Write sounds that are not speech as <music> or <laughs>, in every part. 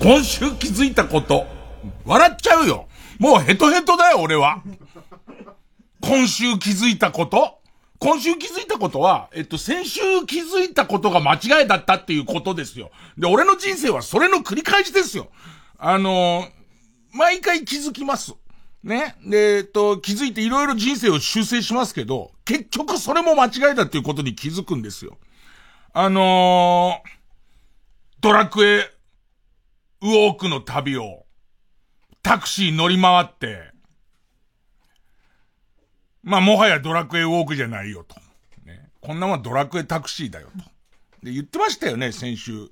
今週気づいたこと。笑っちゃうよ。もうヘトヘトだよ、俺は。今週気づいたこと今週気づいたことは、えっと、先週気づいたことが間違いだったっていうことですよ。で、俺の人生はそれの繰り返しですよ。あのー、毎回気づきます。ね。で、えっと、気づいていろいろ人生を修正しますけど、結局それも間違いだっていうことに気づくんですよ。あのー、ドラクエ、ウォークの旅を、タクシー乗り回って、まあ、もはやドラクエウォークじゃないよと。ね。こんなもんドラクエタクシーだよと。で、言ってましたよね、先週。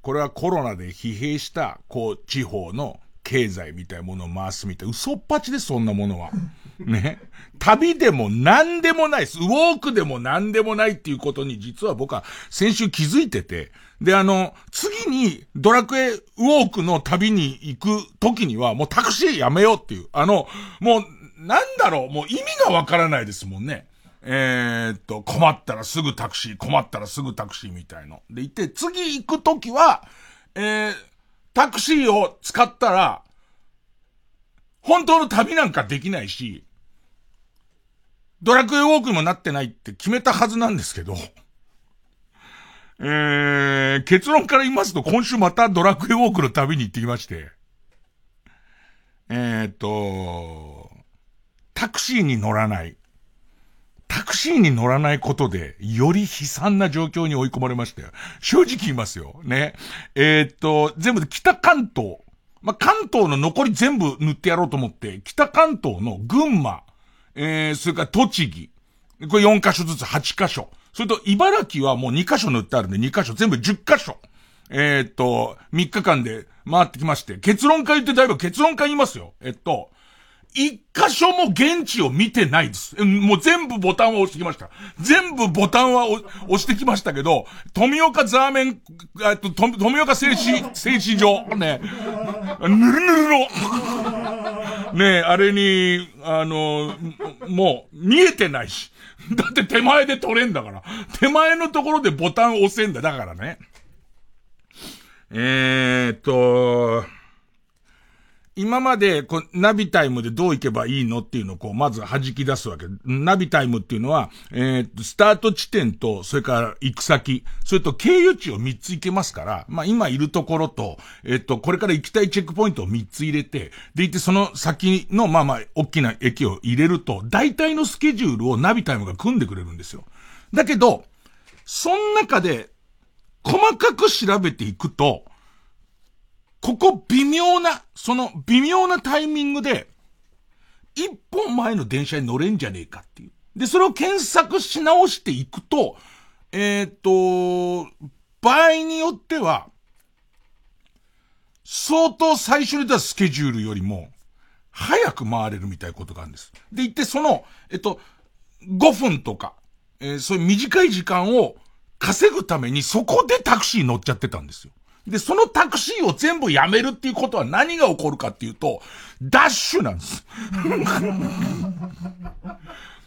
これはコロナで疲弊した、こう、地方の経済みたいなものを回すみたい。嘘っぱちで、そんなものは。ね。旅でも何でもないです。ウォークでも何でもないっていうことに実は僕は先週気づいてて。で、あの、次にドラクエウォークの旅に行く時にはもうタクシーやめようっていう。あの、もう、なんだろう、もう意味がわからないですもんね。えー、っと、困ったらすぐタクシー、困ったらすぐタクシーみたいの。で、行って、次行くときは、えー、タクシーを使ったら、本当の旅なんかできないし、ドラクエウォークにもなってないって決めたはずなんですけど、えー、結論から言いますと、今週またドラクエウォークの旅に行ってきまして、えー、っと、タクシーに乗らない。タクシーに乗らないことで、より悲惨な状況に追い込まれましたよ。正直言いますよ。ね。えー、っと、全部で北関東。まあ、関東の残り全部塗ってやろうと思って、北関東の群馬、えー、それから栃木。これ4箇所ずつ8箇所。それと茨城はもう2箇所塗ってあるんで2箇所、全部10箇所。えー、っと、3日間で回ってきまして、結論会ってだいぶ結論会言いますよ。えっと、一箇所も現地を見てないです。もう全部ボタンは押してきました。全部ボタンは押してきましたけど、富岡ザーメン、えっと、富岡製紙、<laughs> 製紙場、ね、ぬるぬるの、ねえあれに、あの、もう、見えてないし。<laughs> だって手前で取れんだから。手前のところでボタン押せんだ。だからね。えーっと、今まで、こう、ナビタイムでどう行けばいいのっていうのをこう、まず弾き出すわけ。ナビタイムっていうのは、えっー、スタート地点と、それから行く先、それと経由地を3つ行けますから、まあ今いるところと、えっ、ー、と、これから行きたいチェックポイントを3つ入れて、でいてその先の、まあまあ、大きな駅を入れると、大体のスケジュールをナビタイムが組んでくれるんですよ。だけど、その中で、細かく調べていくと、ここ微妙な、その微妙なタイミングで、一本前の電車に乗れんじゃねえかっていう。で、それを検索し直していくと、えっ、ー、と、場合によっては、相当最初に出すスケジュールよりも、早く回れるみたいなことがあるんです。で、言ってその、えっと、5分とか、えー、そういう短い時間を稼ぐためにそこでタクシー乗っちゃってたんですよ。で、そのタクシーを全部やめるっていうことは何が起こるかっていうと、ダッシュなんです。<laughs>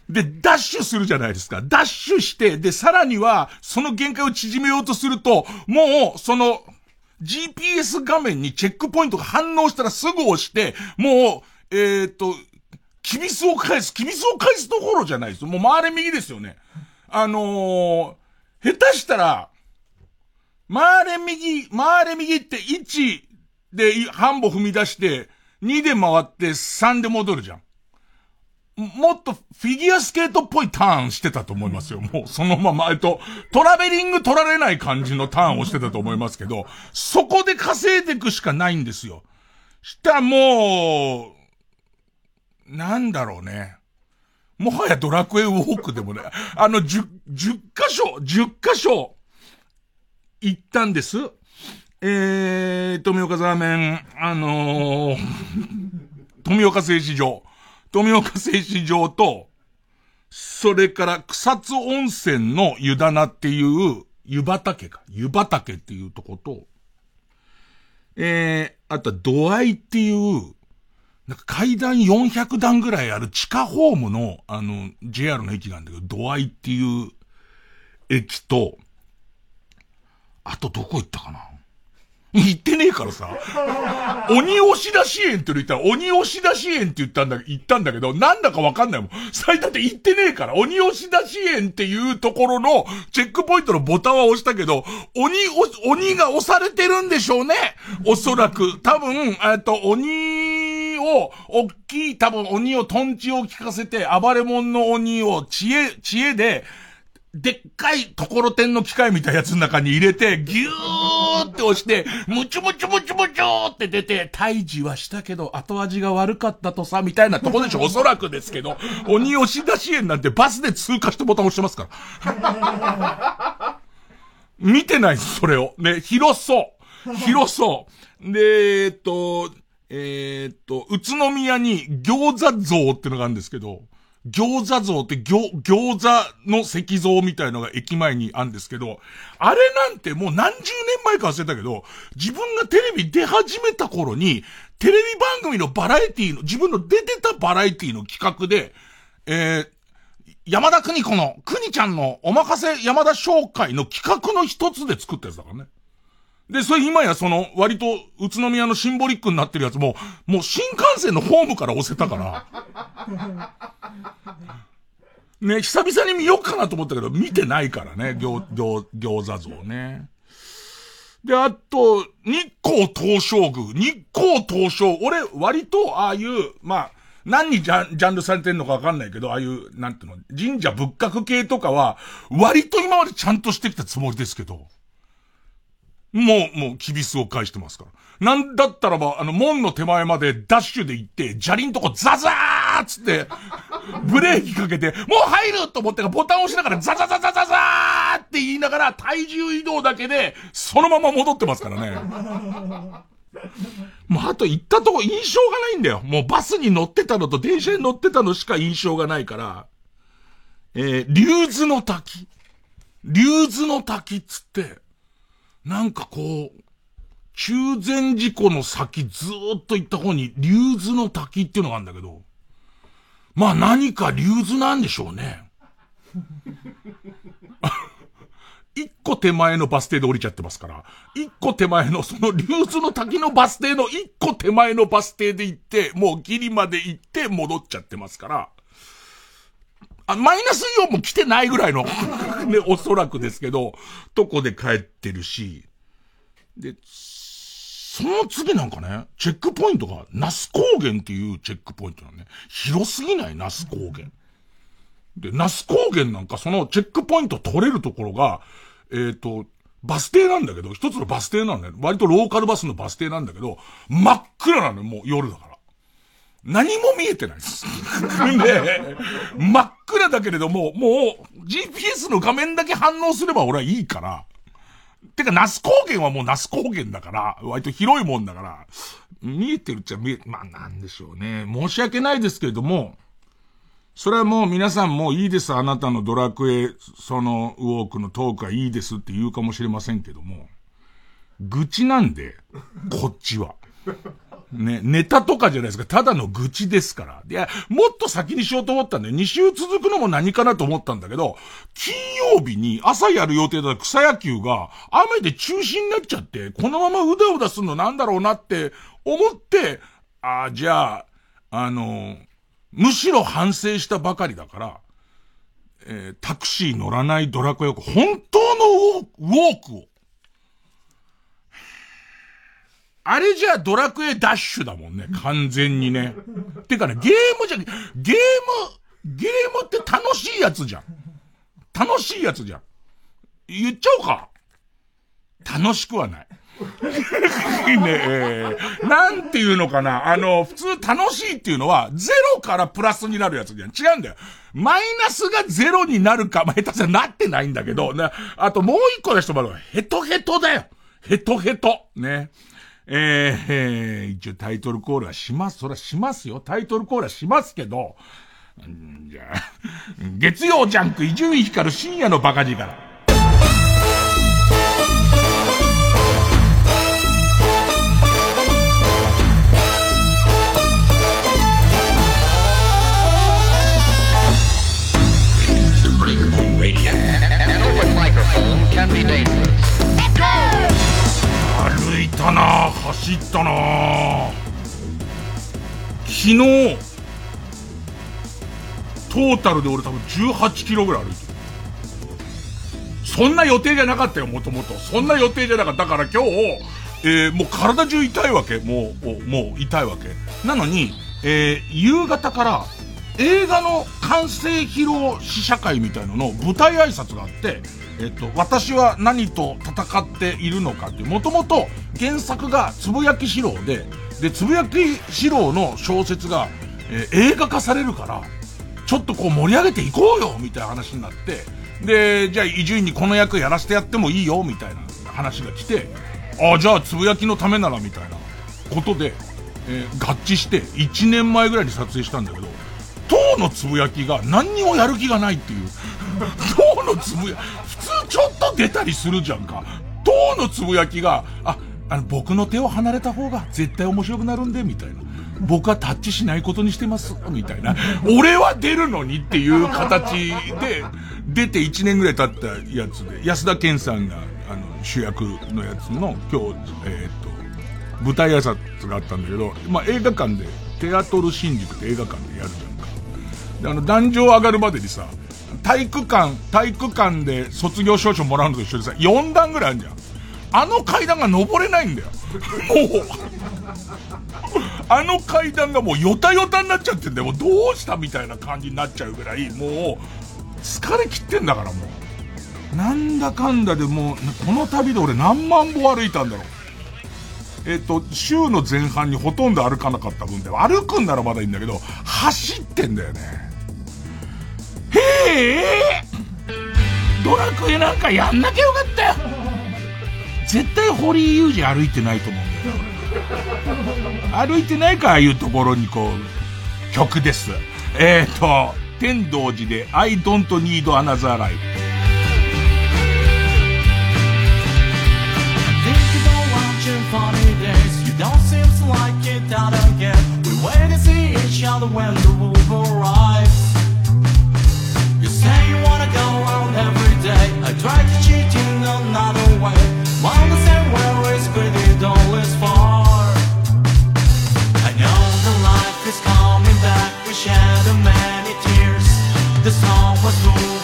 で、ダッシュするじゃないですか。ダッシュして、で、さらには、その限界を縮めようとすると、もう、その、GPS 画面にチェックポイントが反応したらすぐ押して、もう、えっ、ー、と、キビスを返す、キビスを返すところじゃないです。もう回れ右ですよね。あのー、下手したら、回れ右、回れ右って1で半歩踏み出して、2で回って3で戻るじゃん。もっとフィギュアスケートっぽいターンしてたと思いますよ。もうそのまま、えっと、トラベリング取られない感じのターンをしてたと思いますけど、そこで稼いでいくしかないんですよ。したらもう、なんだろうね。もはやドラクエウォークでもね、あの10、10箇所、10箇所、行ったんです。えー、富岡ザーメン、あのー、富岡製糸場。富岡製糸場と、それから草津温泉の湯棚っていう湯畑か。湯畑っていうとこと、えー、あとは土合っていう、なんか階段400段ぐらいある地下ホームの、あの、JR の駅なんだけど、土合っていう駅と、あとどこ行ったかな？言ってねえからさ。鬼押し出し園って言ったら、鬼押し出し園って言ったんだ、言ったんだけど、なんだかわかんないもん。最だって言ってねえから、鬼押し出し園っていうところの、チェックポイントのボタンは押したけど、鬼、鬼が押されてるんでしょうね。おそらく。多分、えっと、鬼を、大きい、多分鬼をトンチを聞かせて、暴れ者の鬼を知恵、知恵で、でっかいところてんの機械みたいなやつの中に入れて、ぎゅーって押して、ムチュムチュムチュムチューって出て、退治はしたけど後味が悪かったとさ、みたいなとこでしょ、<laughs> おそらくですけど、鬼押し出し園なんてバスで通過してボタン押してますから。<laughs> 見てないです、それを。ね、広そう。広そう。で、えっと、えー、っと、宇都宮に餃子像ってのがあるんですけど、餃子像って餃、子の石像みたいのが駅前にあるんですけど、あれなんてもう何十年前か忘れたけど、自分がテレビ出始めた頃に、テレビ番組のバラエティの、自分の出てたバラエティの企画で、えー、山田邦子の、邦ちゃんのお任せ山田紹介の企画の一つで作ったやつだからね。で、それ今やその、割と宇都宮のシンボリックになってるやつも、もう新幹線のホームから押せたから。<laughs> ね、久々に見ようかなと思ったけど、見てないからね、餃、餃、餃子像ね。で、あと、日光東照宮、日光東照、俺、割と、ああいう、まあ、何にジャンジャンルされてんのかわかんないけど、ああいう、なんていうの、神社仏閣系とかは、割と今までちゃんとしてきたつもりですけど、もう、もう、キビスを返してますから。なんだったらば、あの、門の手前までダッシュで行って、砂利んとこザザーつって、<laughs> ブレーキかけて、もう入ると思ってボタン押しながらザザザザザザーって言いながら体重移動だけで、そのまま戻ってますからね。<laughs> もうあと行ったとこ印象がないんだよ。もうバスに乗ってたのと電車に乗ってたのしか印象がないから。えー、竜頭の滝。竜頭の滝っつって、なんかこう、中禅寺湖の先ずーっと行った方に、竜頭の滝っていうのがあるんだけど、まあ何か竜頭なんでしょうね。<laughs> 一個手前のバス停で降りちゃってますから、一個手前の、その竜頭の滝のバス停の一個手前のバス停で行って、もうギリまで行って戻っちゃってますから、あ、マイナスイオンも来てないぐらいの <laughs> ね、おそらくですけど、とこで帰ってるし、で、その次なんかね、チェックポイントが、ナス高原っていうチェックポイントなのね。広すぎない？ナス高原。で、ナス高原なんかそのチェックポイント取れるところが、えっ、ー、と、バス停なんだけど、一つのバス停なんだよ。割とローカルバスのバス停なんだけど、真っ暗なのよ、もう夜だから。何も見えてないです。<laughs> で、真っ暗だけれども、もう GPS の画面だけ反応すれば俺はいいから。てか、ナス高原はもうナス高原だから、割と広いもんだから、見えてるっちゃ見え、まあなんでしょうね。申し訳ないですけれども、それはもう皆さんもいいです。あなたのドラクエ、そのウォークのトークはいいですって言うかもしれませんけども、愚痴なんで、こっちは。ね、ネタとかじゃないですか。ただの愚痴ですから。いや、もっと先にしようと思ったんだよ。2週続くのも何かなと思ったんだけど、金曜日に朝やる予定だった草野球が雨で中止になっちゃって、このままうだうだすんのなんだろうなって思って、ああ、じゃあ、あの、むしろ反省したばかりだから、えー、タクシー乗らないドラクエを、本当のウォークを、あれじゃドラクエダッシュだもんね、完全にね。てかね、ゲームじゃ、ゲーム、ゲームって楽しいやつじゃん。楽しいやつじゃん。言っちゃおうか。楽しくはない。<laughs> ねえー、なんていうのかな。あの、普通楽しいっていうのは、ゼロからプラスになるやつじゃん。違うんだよ。マイナスがゼロになるか、まあ、下手じゃなってないんだけど、な、あともう一個の人もヘトヘトだよ。ヘトヘト。ね。えー、えー、一応タイトルコールはします。それはしますよ。タイトルコールはしますけど、んじゃあ、月曜ジャンク伊集院光る深夜のバカ力。歩ったな走ったな。昨日トータルで俺多分18キロぐらい歩いてる。そんな予定じゃなかったよもともと。そんな予定じゃなかった。だから今日、えー、もう体中痛いわけ。もうもう痛いわけ。なのに、えー、夕方から映画の完成披露試写会みたいのの舞台挨拶があって、えっと、私は何と戦っているのかっていう、もともと原作がつぶやき四郎で、で、つぶやき四郎の小説が、えー、映画化されるから、ちょっとこう盛り上げていこうよみたいな話になって、で、じゃあ伊集院にこの役やらせてやってもいいよみたいな話が来て、ああ、じゃあつぶやきのためならみたいなことで、えー、合致して1年前ぐらいに撮影したんだけど、のつぶやきが何にもやる気がないっていう。党のつぶや、普通ちょっと出たりするじゃんか。党のつぶやきが、あ、あの、僕の手を離れた方が絶対面白くなるんで、みたいな。僕はタッチしないことにしてます、みたいな。俺は出るのにっていう形で、出て1年ぐらい経ったやつで、安田健さんが、あの、主役のやつの、今日、えー、っと、舞台挨拶があったんだけど、まあ、映画館で、テアトル新宿って映画館でやるじ。で、あの、壇上上がるまでにさ、体育館、体育館で卒業証書もらうのと一緒でさ、4段ぐらいあるじゃん。あの階段が登れないんだよ。もう、あの階段がもうヨタヨタになっちゃってんだよ。もうどうしたみたいな感じになっちゃうぐらい、もう、疲れ切ってんだからもう。なんだかんだでもう、この旅で俺何万歩歩いたんだろう。えっ、と、週の前半にほとんど歩かなかった分で、歩くんならまだいいんだけど、走ってんだよね。へえドラクエなんかやんなきゃよかったよ絶対堀井雄二歩いてないと思うんだよ。歩いてないか、ああいうところにこう、曲です。えっ、ー、と、天童寺で I don't need another life。Out again. We wait and see each other when the wolf arrives. You say you wanna go out every day. I try to cheat you another way. While the same where is pretty dull is far. I know the life is coming back. We shed many tears. The song was moving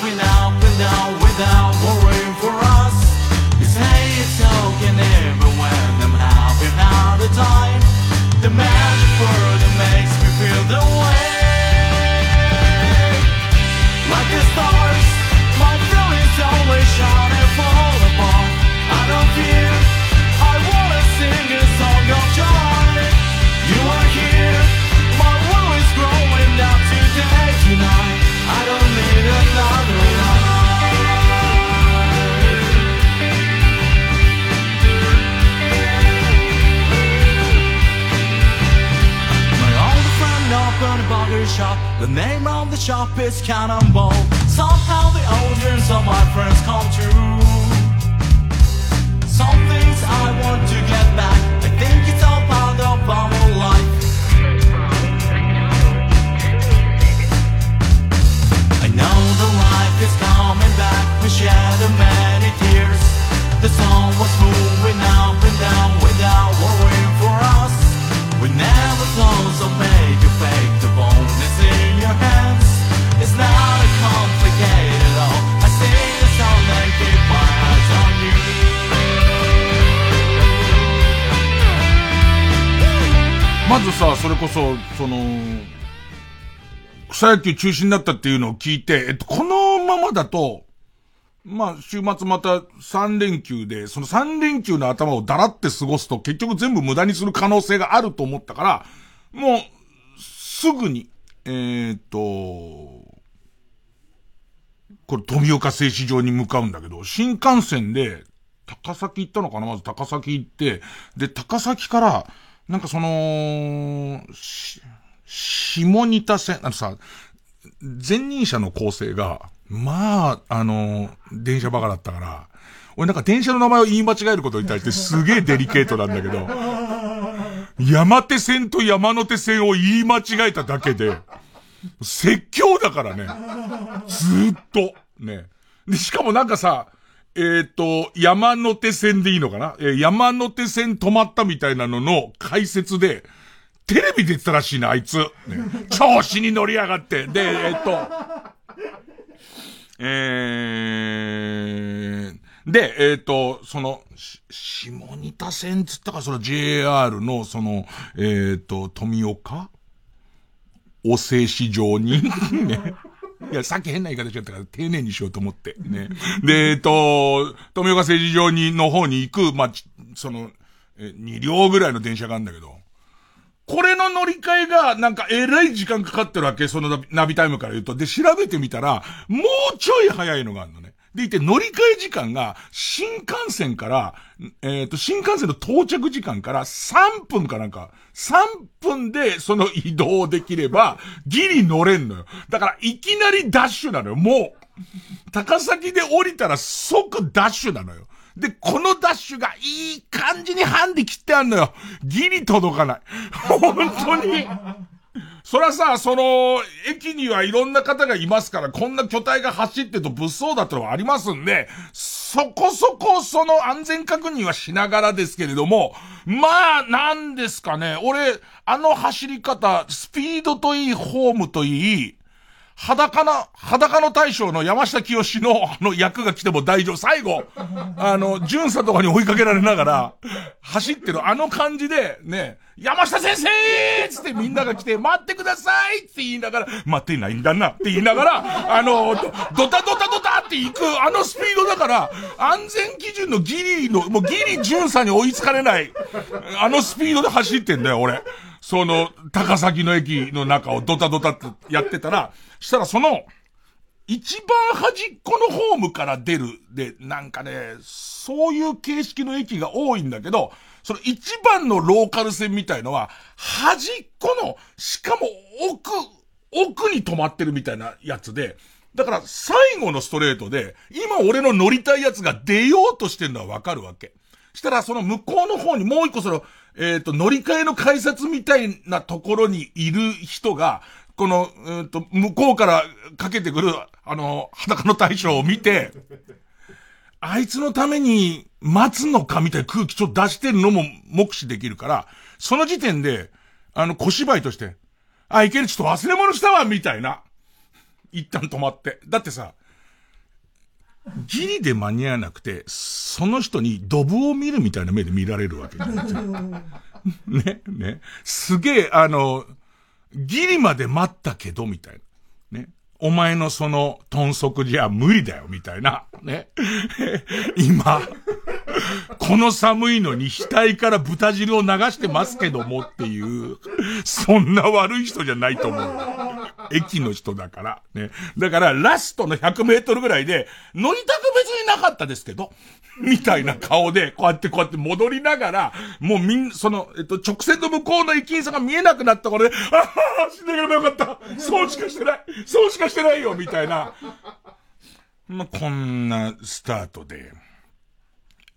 The name of the shop is Cannonball. Somehow the dreams of my friends come true. Some things I want to get back. I think it's all part of our life. I know the life is coming back. We shed many tears. The song was moving up and down without worrying for us. We never thought まずさ、それこそ、その、草野球中止になったっていうのを聞いて、えっと、このままだと、まあ、週末また3連休で、その3連休の頭をだらって過ごすと結局全部無駄にする可能性があると思ったから、もう、すぐに、えー、っと、これ富岡製糸場に向かうんだけど、新幹線で、高崎行ったのかな？まず高崎行って、で、高崎から、なんかその、し、下仁田線、あのさ、前任者の構成が、まあ、あの、電車バカだったから、俺なんか電車の名前を言い間違えることに対してすげえデリケートなんだけど、山手線と山手線を言い間違えただけで、説教だからね。ずっと。ね。で、しかもなんかさ、えっ、ー、と、山手線でいいのかな？えー、山手線止まったみたいなのの解説で、テレビ出てたらしいな、あいつ。ね、<laughs> 調子に乗り上がって。で、えっと、えー、で、えっ、ー、と、その、下仁田線つったか、その JR の、その、えっ、ー、と、富岡？お静止場に？ね。<laughs> いや、さっき変な言い方しちゃったから丁寧にしようと思って。ね。で、えっ、と、富岡政治場に、の方に行く、まあ、その、え、2両ぐらいの電車があるんだけど、これの乗り換えが、なんか、えらい時間かかってるわけ、そのナビタイムから言うと。で、調べてみたら、もうちょい早いのがあるのね。でいて、乗り換え時間が、新幹線から、えっ、ー、と、新幹線の到着時間から3分かなんか、3分でその移動できれば、ギリ乗れんのよ。だから、いきなりダッシュなのよ、もう。高崎で降りたら即ダッシュなのよ。で、このダッシュがいい感じにハンディ切ってあんのよ。ギリ届かない。本当に。そらさ、その、駅にはいろんな方がいますから、こんな巨体が走ってると物騒だってのはありますんで、そこそこその安全確認はしながらですけれども、まあ、なんですかね、俺、あの走り方、スピードといい、ホームといい、裸の、裸の大将の山下清のあの役が来ても大丈夫。最後、あの、巡査とかに追いかけられながら、走ってるあの感じで、ね、山下先生つってみんなが来て、待ってくださいって言いながら、待ってないんだなって言いながら、あの、ドタドタドタって行く、あのスピードだから、安全基準のギリの、もうギリ巡査に追いつかれない、あのスピードで走ってんだよ、俺。その、高崎の駅の中をドタドタってやってたら、したらその、一番端っこのホームから出るで、なんかね、そういう形式の駅が多いんだけど、その一番のローカル線みたいのは、端っこの、しかも奥、奥に止まってるみたいなやつで、だから最後のストレートで、今俺の乗りたいやつが出ようとしてるのはわかるわけ。したらその向こうの方にもう一個その、えっ、ー、と、乗り換えの改札みたいなところにいる人が、この、うんと、向こうからかけてくる、あの、裸の大将を見て、あいつのために待つのかみたいな空気ちょっと出してるのも目視できるから、その時点で、あの、小芝居として、あ、いける、ちょっと忘れ物したわみたいな。一旦止まって。だってさ、ギリで間に合わなくて、その人にドブを見るみたいな目で見られるわけじゃないですか。ね、ね。すげえ、あの、ギリまで待ったけど、みたいな。ね。お前のその豚足じゃ無理だよ、みたいな。ね。<laughs> 今、この寒いのに額から豚汁を流してますけどもっていう、そんな悪い人じゃないと思う。駅の人だから。ね。だから、ラストの100メートルぐらいで、乗りたく別になかったですけど、<laughs> みたいな顔で、こうやってこうやって戻りながら、もうみん、その、えっと、直線の向こうの駅員さんが見えなくなった頃で、ああ、死んでければよかった。そうしかしてない。そうしかしてないよ、みたいな。まあ、こんなスタートで。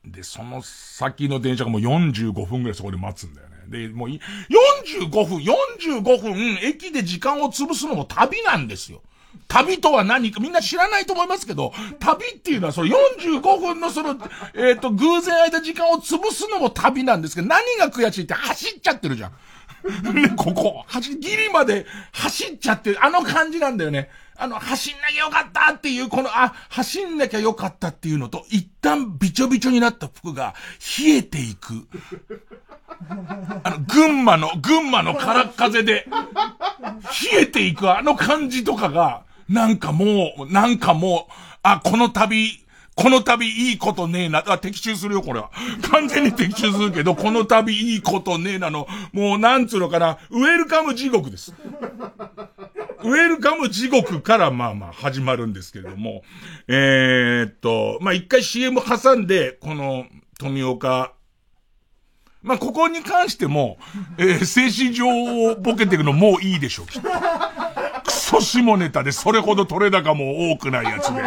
で、その先の電車がもう45分ぐらいそこで待つんだよね。で、もう、45分、45分、駅で時間を潰すのも旅なんですよ。旅とは何か、みんな知らないと思いますけど、旅っていうのは、その45分のその、えっ、ー、と、偶然空いた時間を潰すのも旅なんですけど、何が悔しいって走っちゃってるじゃん。ね、ここ、走、ギリまで走っちゃってる、あの感じなんだよね。あの、走んなきゃよかったっていう、この、あ、走んなきゃよかったっていうのと、一旦びちょびちょになった服が冷えていく。あの、群馬の、群馬の空っ風で、冷えていくあの感じとかが、なんかもう、なんかもう、あ、この旅、この旅いいことねえな。あ、的中するよ、これは。完全に的中するけど、この旅いいことねえなの、もうなんつうのかな、ウェルカム地獄です。ウェルカム地獄からまあまあ始まるんですけれども、えー、っと、まあ一回 CM 挟んで、この富岡まあ、ここに関しても、えー、精神上をボケていくのもういいでしょう、きっと。クソ下ネタでそれほど取れ高も多くないやつで。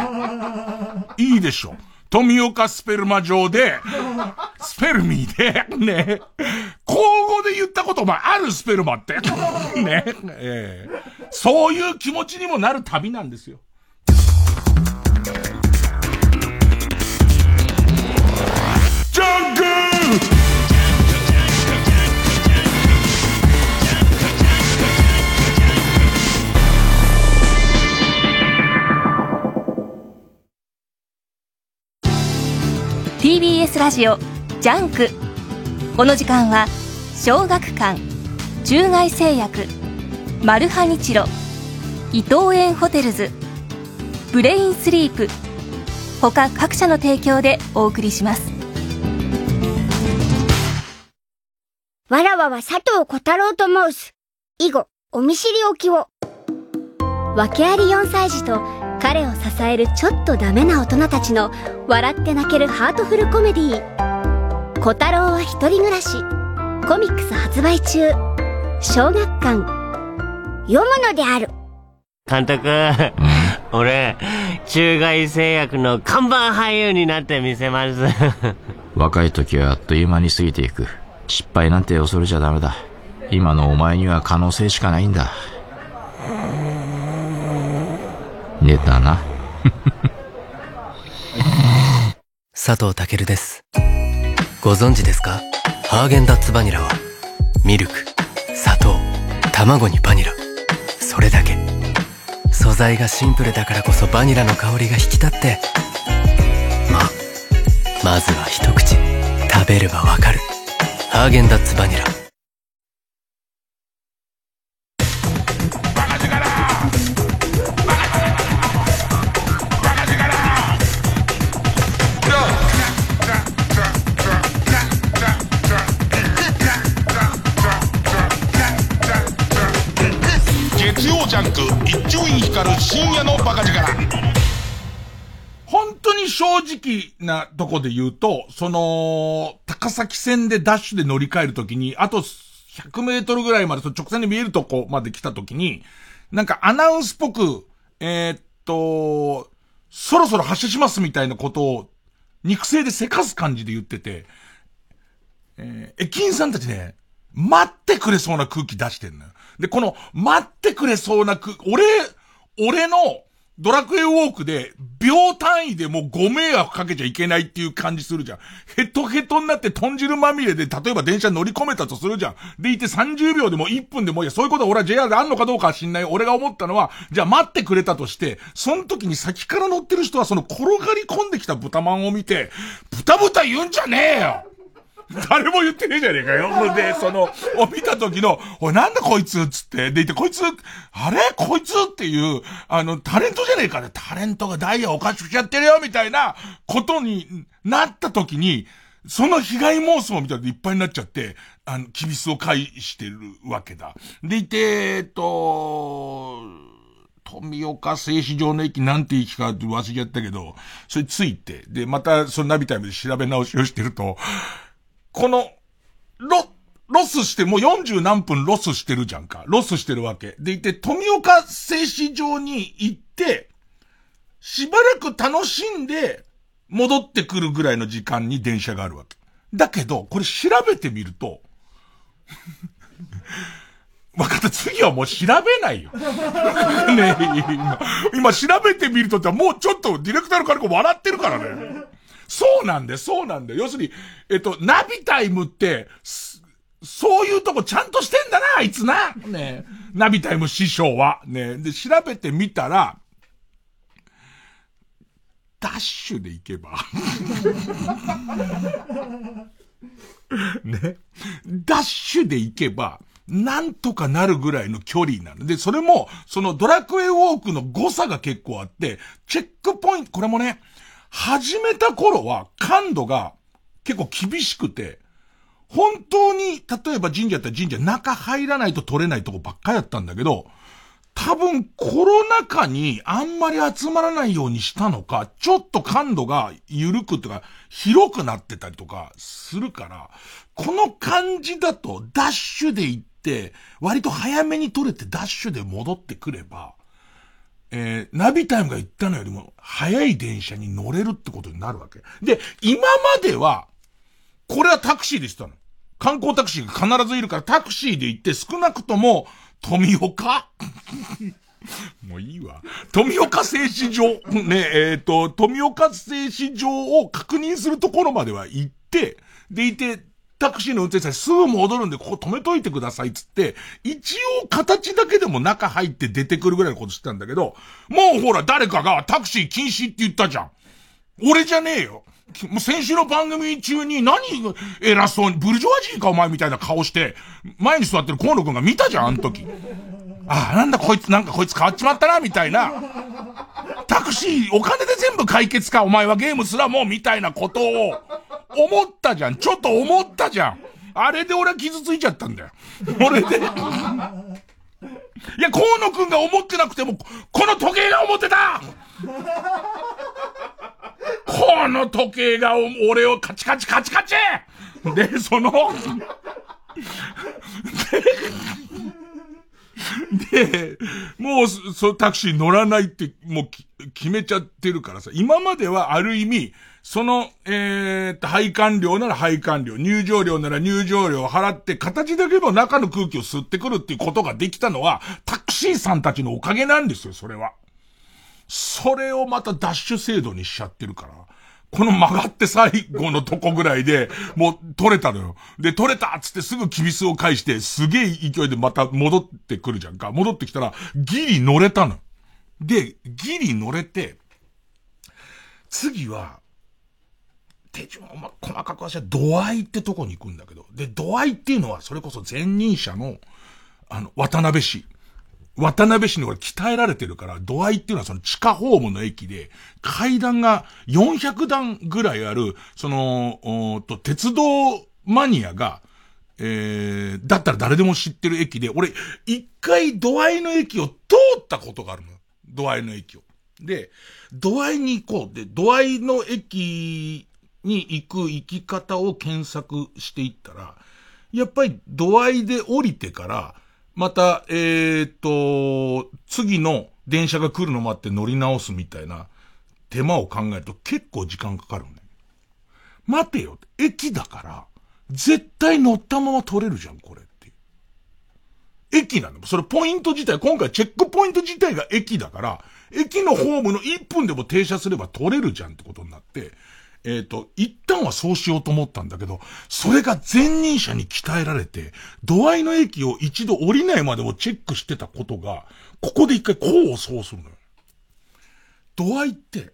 いいでしょう。富岡スペルマ上で、スペルミーで、ね、交互で言ったこともあるスペルマって。ね、えー、そういう気持ちにもなる旅なんですよ。ジャン TBS ラジオジャンク。この時間は小学館中外製薬マルハニチロ伊藤園ホテルズブレインスリープ他各社の提供でお送りします。わらわは佐藤小太郎と申す。以後お見知りおきを。訳あり4歳児と彼を支えるちょっとダメな大人たちの笑って泣けるハートフルコメディー小太郎は一人暮らしコミックス発売中小学館読むのである監督、俺、中外製薬の看板俳優になってみせます。若い時はあっという間に過ぎていく。失敗なんて恐れちゃダメだ。今のお前には可能性しかないんだ。寝たな。<laughs> 佐藤健です。ご存知ですか？ハーゲンダッツバニラは、ミルク、砂糖、卵にバニラ。それだけ。素材がシンプルだからこそバニラの香りが引き立って。ま、まずは一口。食べればわかる。ハーゲンダッツバニラ。ャック一丁院光る深夜のバカ力。本当に正直なとこで言うと、その、高崎線でダッシュで乗り換えるときに、あと100メートルぐらいまで、その直線で見えるとこまで来たときに、なんかアナウンスっぽく、えー、っと、そろそろ発車しますみたいなことを、肉声でせかす感じで言ってて、えー、駅員さんたちね、待ってくれそうな空気出してんのよ。で、この、待ってくれそうな空気、俺、俺のドラクエウォークで秒単位でもうご迷惑かけちゃいけないっていう感じするじゃん。ヘトヘトになって豚汁まみれで例えば電車乗り込めたとするじゃん。でいて30秒でも1分でもいや、そういうことは俺は JR であんのかどうかは知んない。俺が思ったのは、じゃあ待ってくれたとして、その時に先から乗ってる人はその転がり込んできた豚まんを見て、豚豚言うんじゃねえよ誰も言ってねえじゃねえかよ。<laughs> で、その、を見た時の、おい、なんだこいつつって、でいて、こいつ、あれ？こいつ？っていう、あの、タレントじゃねえかね。タレントがダイヤおかしくしちゃってるよ、みたいなことになった時に、その被害妄想みたいないっぱいになっちゃって、あの、キビスを返してるわけだ。でいて、えっと、富岡製糸場の駅なんて駅かって忘れちゃったけど、それついて、で、またそのナビタイムで調べ直しをしてると、この、ロ、ロスしてもう40何分ロスしてるじゃんか。ロスしてるわけ。でいて、富岡製糸場に行って、しばらく楽しんで、戻ってくるぐらいの時間に電車があるわけ。だけど、これ調べてみると、わかった、次はもう調べないよ。<laughs> ね今、今調べてみるとってもうちょっとディレクターの彼子笑ってるからね。そうなんだよ、そうなんだよ。要するに、えっと、ナビタイムって、そういうとこちゃんとしてんだな、あいつな。ねナビタイム師匠は。ねで、調べてみたら、ダッシュで行けば。ね。ダッシュで行けば、なんとかなるぐらいの距離なの。で、それも、そのドラクエウォークの誤差が結構あって、チェックポイント、これもね、始めた頃は感度が結構厳しくて、本当に、例えば神社やったら神社中入らないと取れないとこばっかやったんだけど、多分コロナ禍にあんまり集まらないようにしたのか、ちょっと感度が緩くとか広くなってたりとかするから、この感じだとダッシュで行って、割と早めに取れてダッシュで戻ってくれば、えー、ナビタイムが言ったのよりも早い電車に乗れるってことになるわけ。で、今までは、これはタクシーでしたの。観光タクシーが必ずいるからタクシーで行って少なくとも、富岡？<laughs> もういいわ。富岡製糸場、ね、えっ、ー、と、富岡製糸場を確認するところまでは行って、でいて、タクシーの運転手さんすぐ戻るんで、ここ止めといてくださいっつって、一応形だけでも中入って出てくるぐらいのことしてたんだけど、もうほら誰かがタクシー禁止って言ったじゃん。俺じゃねえよ。もう先週の番組中に何偉そうに、ブルジョワジーかお前みたいな顔して、前に座ってる河野くんが見たじゃん、あの時。ああ、なんだこいつ、なんかこいつ変わっちまったな、みたいな。タクシー、お金で全部解決か、お前はゲームすらもう、みたいなことを、思ったじゃん。ちょっと思ったじゃん。あれで俺は傷ついちゃったんだよ。俺で。いや、河野くんが思ってなくても、この時計が思ってたこの時計が俺をカチカチカチカチで、そので、もう、そう、タクシー乗らないって、もう決めちゃってるからさ、今まではある意味、その、えー、っと、配管料なら配管料、入場料なら入場料を払って、形だけでも中の空気を吸ってくるっていうことができたのは、タクシーさんたちのおかげなんですよ、それは。それをまたダッシュ制度にしちゃってるから。この曲がって最後のとこぐらいで、もう取れたのよ。で、取れたっつってすぐキビスを返して、すげえ勢いでまた戻ってくるじゃんか。戻ってきたら、ギリ乗れたの。で、ギリ乗れて、次は、手順を、細かくはし度合いってとこに行くんだけど。で、度合いっていうのは、それこそ前任者の、あの、渡辺氏。渡辺市に俺鍛えられてるから、度合いっていうのはその地下ホームの駅で、階段が400段ぐらいある、その、おと、鉄道マニアが、えー、だったら誰でも知ってる駅で、俺、一回度合いの駅を通ったことがあるの。度合いの駅を。で、度合いに行こう。で、度合いの駅に行く行き方を検索していったら、やっぱり度合いで降りてから、また、えー、っと、次の電車が来るの待って乗り直すみたいな手間を考えると結構時間かかるね。待てよ。駅だから、絶対乗ったまま取れるじゃん、これって。駅なの。それポイント自体、今回チェックポイント自体が駅だから、駅のホームの1分でも停車すれば取れるじゃんってことになって、えっ、ー、と、一旦はそうしようと思ったんだけど、それが前任者に鍛えられて、度合いの駅を一度降りないまでもチェックしてたことが、ここで一回こうをそうするのよ。度合いって、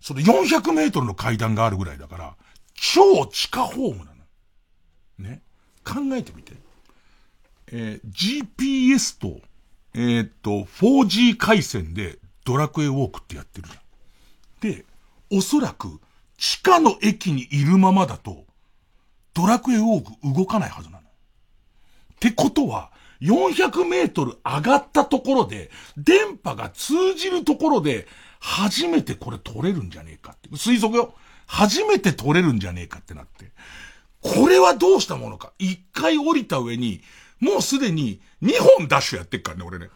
その400メートルの階段があるぐらいだから、超地下ホームなの。ね。考えてみて。えー、GPS と、えー、っと、4G 回線でドラクエウォークってやってるじゃん。で、おそらく、地下の駅にいるままだと、ドラクエウォーク動かないはずなの。ってことは、400メートル上がったところで、電波が通じるところで、初めてこれ取れるんじゃねえかって。推測よ。初めて取れるんじゃねえかってなって。これはどうしたものか。一回降りた上に、もうすでに2本ダッシュやってっからね、俺ね。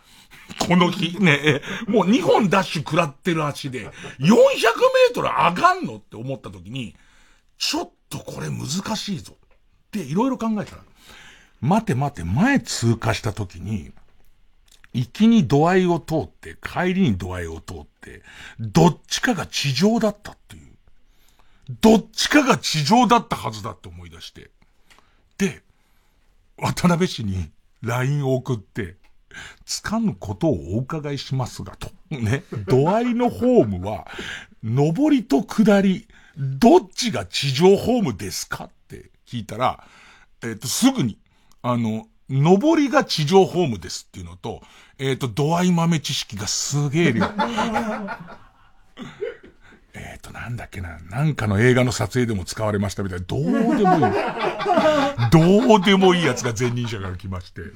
この日ね、もう2本ダッシュ食らってる足で、400メートル上がんのって思った時に、ちょっとこれ難しいぞ。っていろいろ考えたら、待て待て、前通過した時に、行きに度合いを通って、帰りに度合いを通って、どっちかが地上だったっていう。どっちかが地上だったはずだって思い出して。で、渡辺氏に LINE を送って、つかぬことをお伺いしますが、と。ね。度合いのホームは、上りと下り、どっちが地上ホームですかって聞いたら、えっ、ー、と、すぐに、あの、上りが地上ホームですっていうのと、えっ、ー、と、度合い豆知識がすげえ量。<laughs> えっと、なんだっけな、なんかの映画の撮影でも使われましたみたいな、どうでもいい。どうでもいいやつが前任者から来まして。で、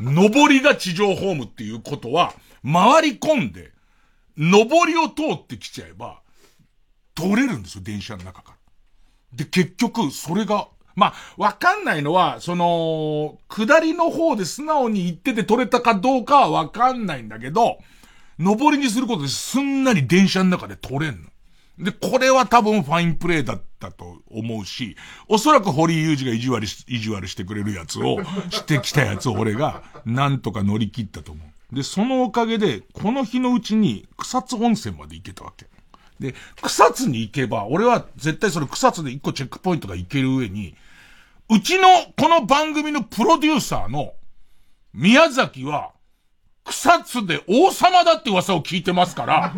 上りが地上ホームっていうことは、回り込んで、上りを通ってきちゃえば、通れるんですよ、電車の中から。で、結局、それが、まあ、わかんないのは、その、下りの方で素直に行ってて取れたかどうかはわかんないんだけど、上りにすることですんなり電車の中で取れんの。で、これは多分ファインプレーだったと思うし、おそらく堀井雄二が意地悪し、意地悪してくれるやつを、<laughs> してきたやつを俺が、なんとか乗り切ったと思う。で、そのおかげで、この日のうちに草津温泉まで行けたわけ。で、草津に行けば、俺は絶対それ草津で一個チェックポイントが行ける上に、うちのこの番組のプロデューサーの宮崎は、草草津で王様だって噂を聞いてますから、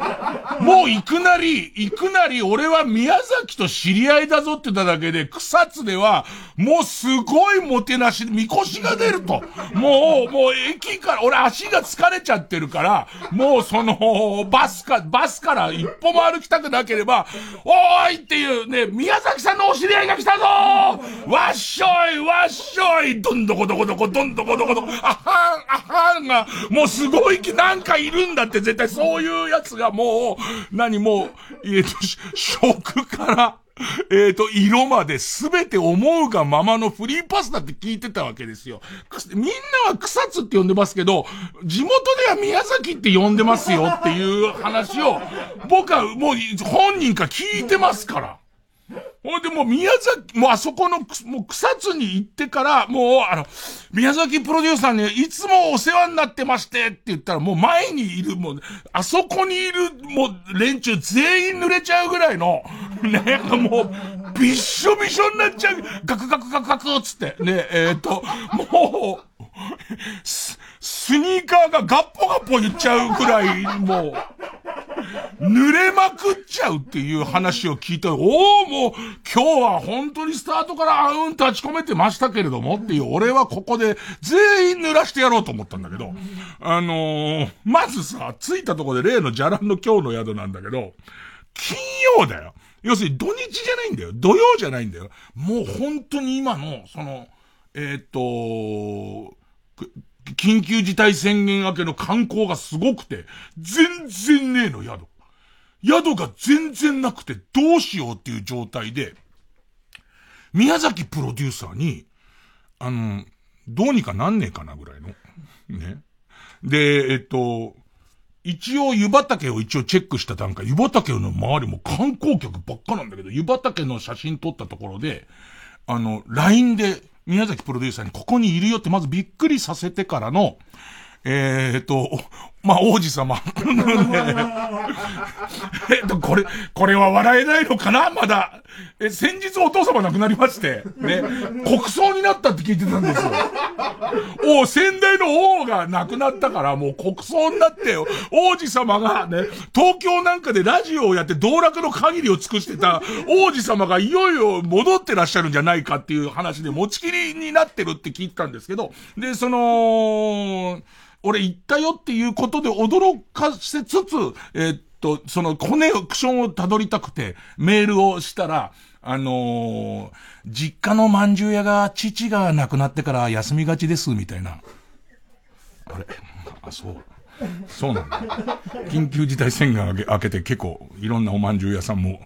<laughs> もういくなり、いくなり俺は宮崎と知り合いだぞって言っただけで、草津では、もうすごいもてなし、みこしが出ると。もう、もう駅から、俺足が疲れちゃってるから、もうその、バスか、バスから一歩も歩きたくなければ、おーいっていうね、宮崎さんのお知り合いが来たぞわっしょいわっしょいどんどこどこどこどんどこどこどこ、あはんあはんが、もうすごい、なんかいるんだって絶対そういうやつがもう、何もう、えっ、ー、と、食から、えっ、と、色まで全て思うがままのフリーパスだって聞いてたわけですよ。みんなは草津って呼んでますけど、地元では宮崎って呼んでますよっていう話を、僕はもう本人か聞いてますから。<laughs> ほんでもう宮崎、もうあそこの、もう草津に行ってから、もうあの、宮崎プロデューサーにいつもお世話になってましてって言ったらもう前にいる、もう、あそこにいる、もう連中全員濡れちゃうぐらいの、<laughs> ね、もう、びっしょびしょになっちゃう、ガクガクガクガクつって、ね、えっ、ー、と、もう、ス、ニーカーがガッポガッポ言っちゃうくらい、もう、濡れまくっちゃうっていう話を聞いて、おおもう、今日は本当にスタートからあうん立ち込めてましたけれどもっていう、俺はここで全員濡らしてやろうと思ったんだけど、あのー、まずさ、着いたとこで例のじゃらんの今日の宿なんだけど、金曜だよ。要するに土日じゃないんだよ。土曜じゃないんだよ。もう本当に今の、その、えっ、と、緊急事態宣言明けの観光がすごくて、全然ねえの、宿。宿が全然なくてどうしようっていう状態で、宮崎プロデューサーに、あの、どうにかなんねえかなぐらいの。ね。で、えっと、一応湯畑を一応チェックした段階、湯畑の周りも観光客ばっかなんだけど、湯畑の写真撮ったところで、あの、LINE で宮崎プロデューサーにここにいるよってまずびっくりさせてからの、えー、っと、まあ、王子様。<laughs> えっと、これ、これは笑えないのかな？まだ。え、先日お父様亡くなりまして、ね、国葬になったって聞いてたんですよ。お先代の王が亡くなったから、もう国葬になって。王子様がね、東京なんかでラジオをやって道楽の限りを尽くしてた王子様がいよいよ戻ってらっしゃるんじゃないかっていう話で持ちきりになってるって聞いたんですけど、で、その、俺行ったよっていうことで驚かせつつ、えー、っと、そのコネクションを辿りたくてメールをしたら、あのー、実家の饅頭屋が父が亡くなってから休みがちです、みたいな。あれ？あ、そう。そうなんだ。緊急事態宣言明けて結構いろんなお饅頭屋さんも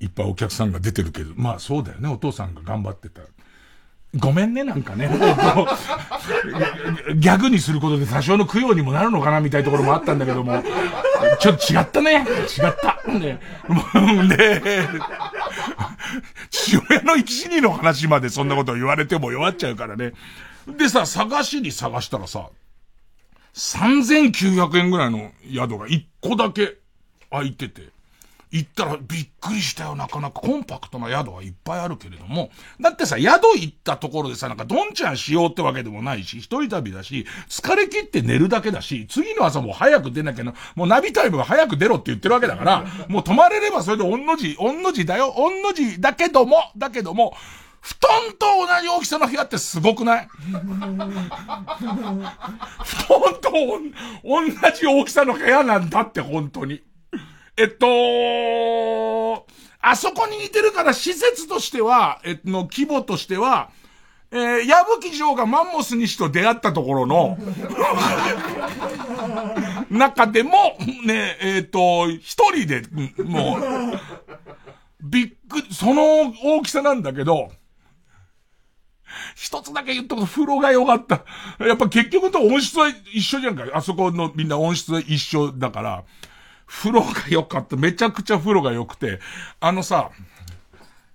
いっぱいお客さんが出てるけど、まあそうだよね。お父さんが頑張ってた。ごめんね、なんかね。<laughs> ギャグにすることで多少の供養にもなるのかなみたいなところもあったんだけども、ちょっと違ったね。違った。ね。<laughs> で、父親の生き死にの話までそんなこと言われても弱っちゃうからね。でさ、探しに探したらさ、3900円ぐらいの宿が1個だけ空いてて。行ったらびっくりしたよ。なかなかコンパクトな宿はいっぱいあるけれども。だってさ、宿行ったところでさ、なんかどんちゃんしようってわけでもないし、一人旅だし、疲れ切って寝るだけだし、次の朝も早く出なきゃな、もうナビタイムが早く出ろって言ってるわけだから、もう泊まれればそれでおんの字、おんの字だよ、おんの字だけども、だけども、布団と同じ大きさの部屋ってすごくない？布団と同じ大きさの部屋なんだって本当に。えっと、あそこに似てるから施設としては、えっの規模としては、えー、矢吹城がマンモス西と出会ったところの中でも、ね、えっ、と、一人で、もう、びっくり、その大きさなんだけど、一つだけ言っとくと風呂が良かった。やっぱ結局と音質は一緒じゃんか。あそこのみんな音質は一緒だから。風呂が良かった。めちゃくちゃ風呂が良くて、あのさ、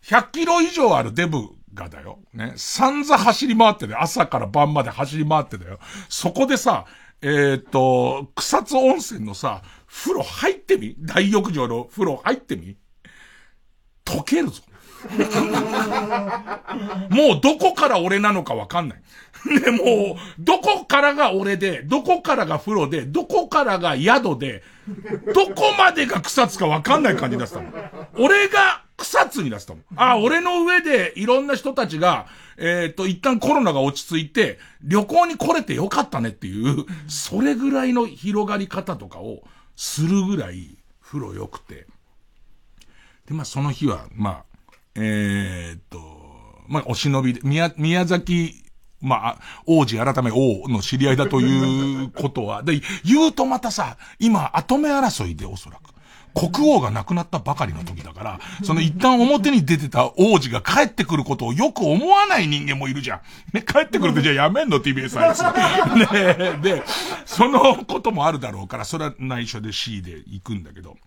100キロ以上あるデブがだよ。ね。散々走り回ってね。朝から晩まで走り回ってだよ。そこでさ、えっ、ー、と、草津温泉のさ、風呂入ってみ？大浴場の風呂入ってみ？溶けるぞ。もうどこから俺なのかわかんない。<laughs> で、もう、どこからが俺で、どこからが風呂で、どこからが宿で、どこまでが草津かわかんない感じ出したもん。俺が草津に出したもん。あ、俺の上でいろんな人たちが、えっ、ー、と、一旦コロナが落ち着いて、旅行に来れてよかったねっていう、それぐらいの広がり方とかをするぐらい風呂良くて。で、まあその日は、まあ、えー、っと、まあお忍びで、宮、宮崎まあ、王子改め王の知り合いだということは、で、言うとまたさ、今、後目争いでおそらく。国王が亡くなったばかりの時だから、その一旦表に出てた王子が帰ってくることをよく思わない人間もいるじゃん。ね、帰ってくるとじゃあやめんの？TBS あいつ。<laughs> ねで、そのこともあるだろうから、それは内緒で C で行くんだけど。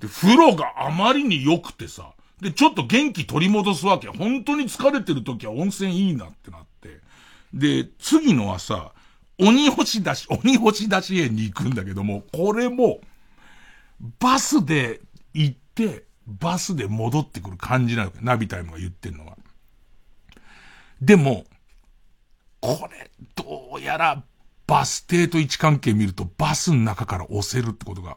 で、風呂があまりに良くてさ、で、ちょっと元気取り戻すわけ。本当に疲れてる時は温泉いいなってなって。で、次のはさ、鬼星出し、鬼星出し園に行くんだけども、これも、バスで行って、バスで戻ってくる感じなのナビタイムが言ってんのは。でも、これ、どうやら、バス停と位置関係見ると、バスの中から押せるってことが、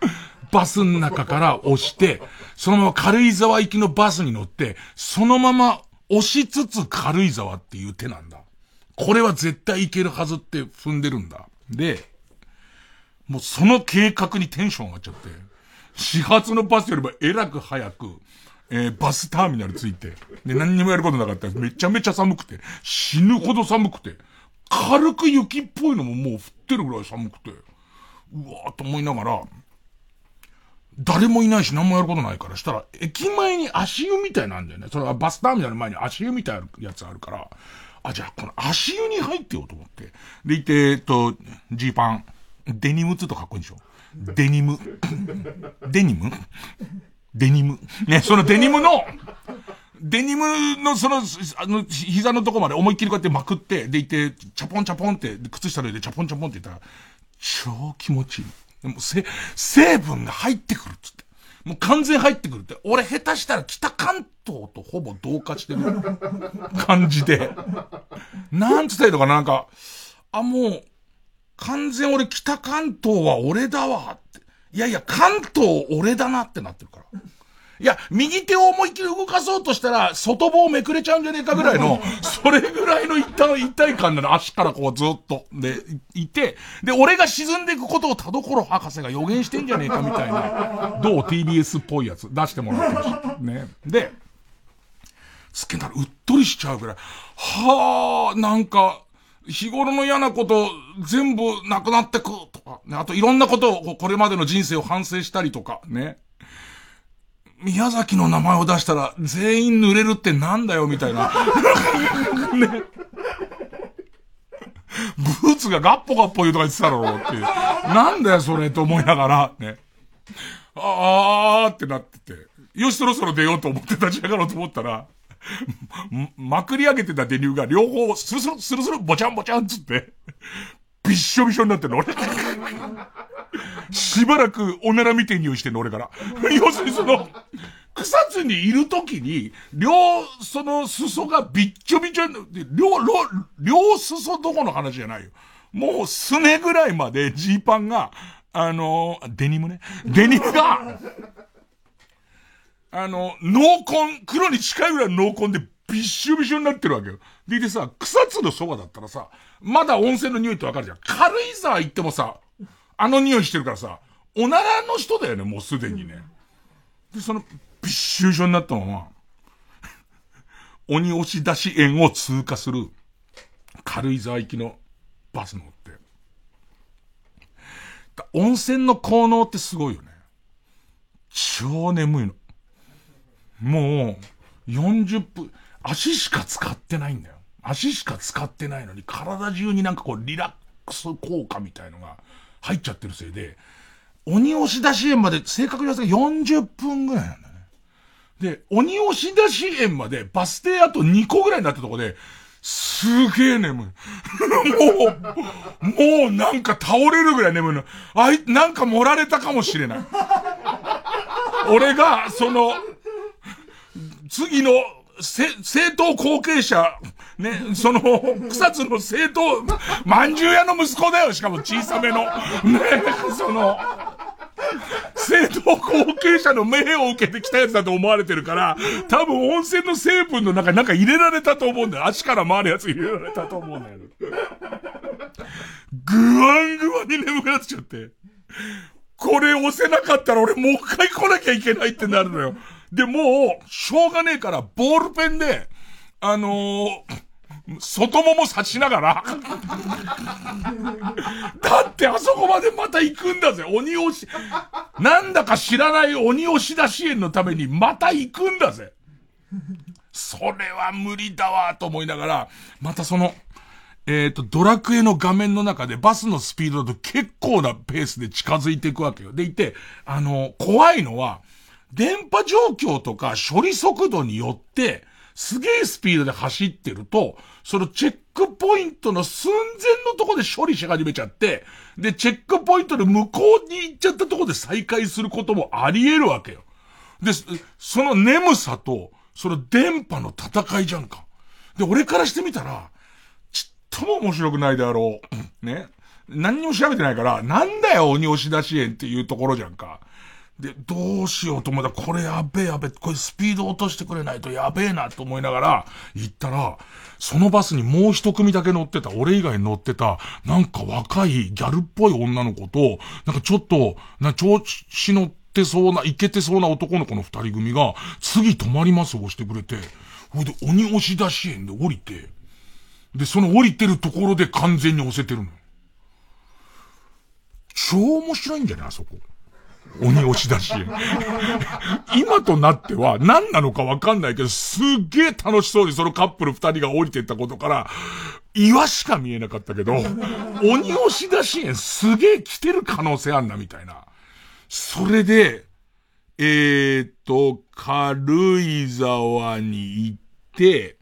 <laughs> バスの中から押して、そのまま軽井沢行きのバスに乗って、そのまま押しつつ軽井沢っていう手なんだ。これは絶対いけるはずって踏んでるんだ。で、もうその計画にテンション上がっちゃって、始発のバスよりもえらく早く、えー、バスターミナル着いて、で、何にもやることなかったらめちゃめちゃ寒くて、死ぬほど寒くて、軽く雪っぽいのももう降ってるぐらい寒くて、うわーと思いながら、誰もいないし何もやることないからしたら、駅前に足湯みたいなんだよね。それはバスターミナル前に足湯みたいなやつあるから、あ、じゃあこの足湯に入ってようと思って。で、いて、えっと、ジーパン。デニムつうとかっこいいんでしょデニム。<laughs> デニム？デニム。ね、そのデニムの、デニムのその、あの、膝のとこまで思いっきりこうやってまくって、でいて、チャポンチャポンって、靴下でチャポンチャポンって言ったら、超気持ちいい。でも、せ、成分が入ってくるっつって。もう完全入ってくるって。俺下手したら北関東とほぼ同化してる感じで。なんつったりとかななんか、あ、もう、完全俺北関東は俺だわって。いやいや、関東俺だなってなってるから。いや、右手を思いっきり動かそうとしたら、外棒めくれちゃうんじゃねえかぐらいの、それぐらいの一体一体感なの、足からこうずっと。で、いて、で、俺が沈んでいくことを田所博士が予言してんじゃねえかみたいな、どう？TBS っぽいやつ。出してもらってました。ね。で、つけたらうっとりしちゃうぐらい、はあ、なんか、日頃の嫌なこと全部なくなってくとか、ね、あといろんなことをこれまでの人生を反省したりとか、ね。宮崎の名前を出したら全員濡れるってなんだよみたいな。<laughs> ね。ブーツがガッポガッポ言うとか言ってたろうっていう。なんだよそれと思いながら、ね。あーってなってて。よしそろそろ出ようと思って立ち上がろうと思ったら、まくり上げてたデニューが両方スルスル、スルスル、ボチャンボチャンつって、びっしょびしょになってんの、俺。しばらくおならみて匂いしてんの、俺から。要するにその、草津にいるときに、両、その裾がびっちょびちょで、両、両、両裾どこの話じゃないよ。もうすねぐらいまでジーパンが、あのデニムね。デニムが、あの、濃紺、黒に近いぐらい濃紺でびっしょびしょになってるわけよ。で、でさ、草津のそばだったらさ、まだ温泉の匂いってわかるじゃん。軽井沢行ってもさ、あの匂いしてるからさ、おならの人だよね、もうすでにね。で、その、びっしょびしょになったまま、鬼押し出し園を通過する、軽井沢行きのバス乗って。温泉の効能ってすごいよね。超眠いの。もう、40分、足しか使ってないんだよ。足しか使ってないのに、体中になんかこう、リラックス効果みたいのが入っちゃってるせいで、鬼押し出し園まで、正確に言わせが40分ぐらいなんだね。で、鬼押し出し園までバス停あと2個ぐらいになったとこで、すげえ眠い。<laughs> もう、もうなんか倒れるぐらい眠いの。あい、なんか盛られたかもしれない。俺が、その、次の、せ、政党後継者、ね、その、草津の政党、まんじゅう屋の息子だよ、しかも小さめの。ね、その、政党後継者の命を受けてきたやつだと思われてるから、多分温泉の成分の中になんか入れられたと思うんだよ。足から回るやつ入れられたと思うんだよ。ぐわんぐわに眠くなっちゃって。これ押せなかったら俺もう一回来なきゃいけないってなるのよ。で、もう、しょうがねえから、ボールペンで、あのー、外もも刺しながら <laughs> だってあそこまでまた行くんだぜ、鬼押し。なんだか知らない鬼押し出し園のためにまた行くんだぜ。それは無理だわ、と思いながら、またその、えっ、ー、と、ドラクエの画面の中でバスのスピードだと結構なペースで近づいていくわけよ。でいて、あの、怖いのは、電波状況とか処理速度によって、すげえスピードで走ってると、そのチェックポイントの寸前のとこで処理し始めちゃって、で、チェックポイントで向こうに行っちゃったとこで再開することもあり得るわけよ。で、その眠さと、その電波の戦いじゃんか。で、俺からしてみたら、ちっとも面白くないであろう。ね。何にも調べてないから、なんだよ、鬼押し出し園っていうところじゃんか。で、どうしようと思ったら、これやべえやべえ、これスピード落としてくれないとやべえなと思いながら、行ったら、そのバスにもう一組だけ乗ってた、俺以外乗ってた、なんか若いギャルっぽい女の子と、なんかちょっと、な、調子乗ってそうな、いけてそうな男の子の二人組が、次止まりますを押してくれて、ほいで鬼押し出し園で降りて、で、その降りてるところで完全に押せてるの。超面白いんじゃないあそこ。鬼押しだし。今となっては何なのかわかんないけど、すっげえ楽しそうにそのカップル二人が降りてったことから、岩しか見えなかったけど、鬼押し出し園すげえ来てる可能性あんなみたいな。それで、えー、っと、軽井沢に行って、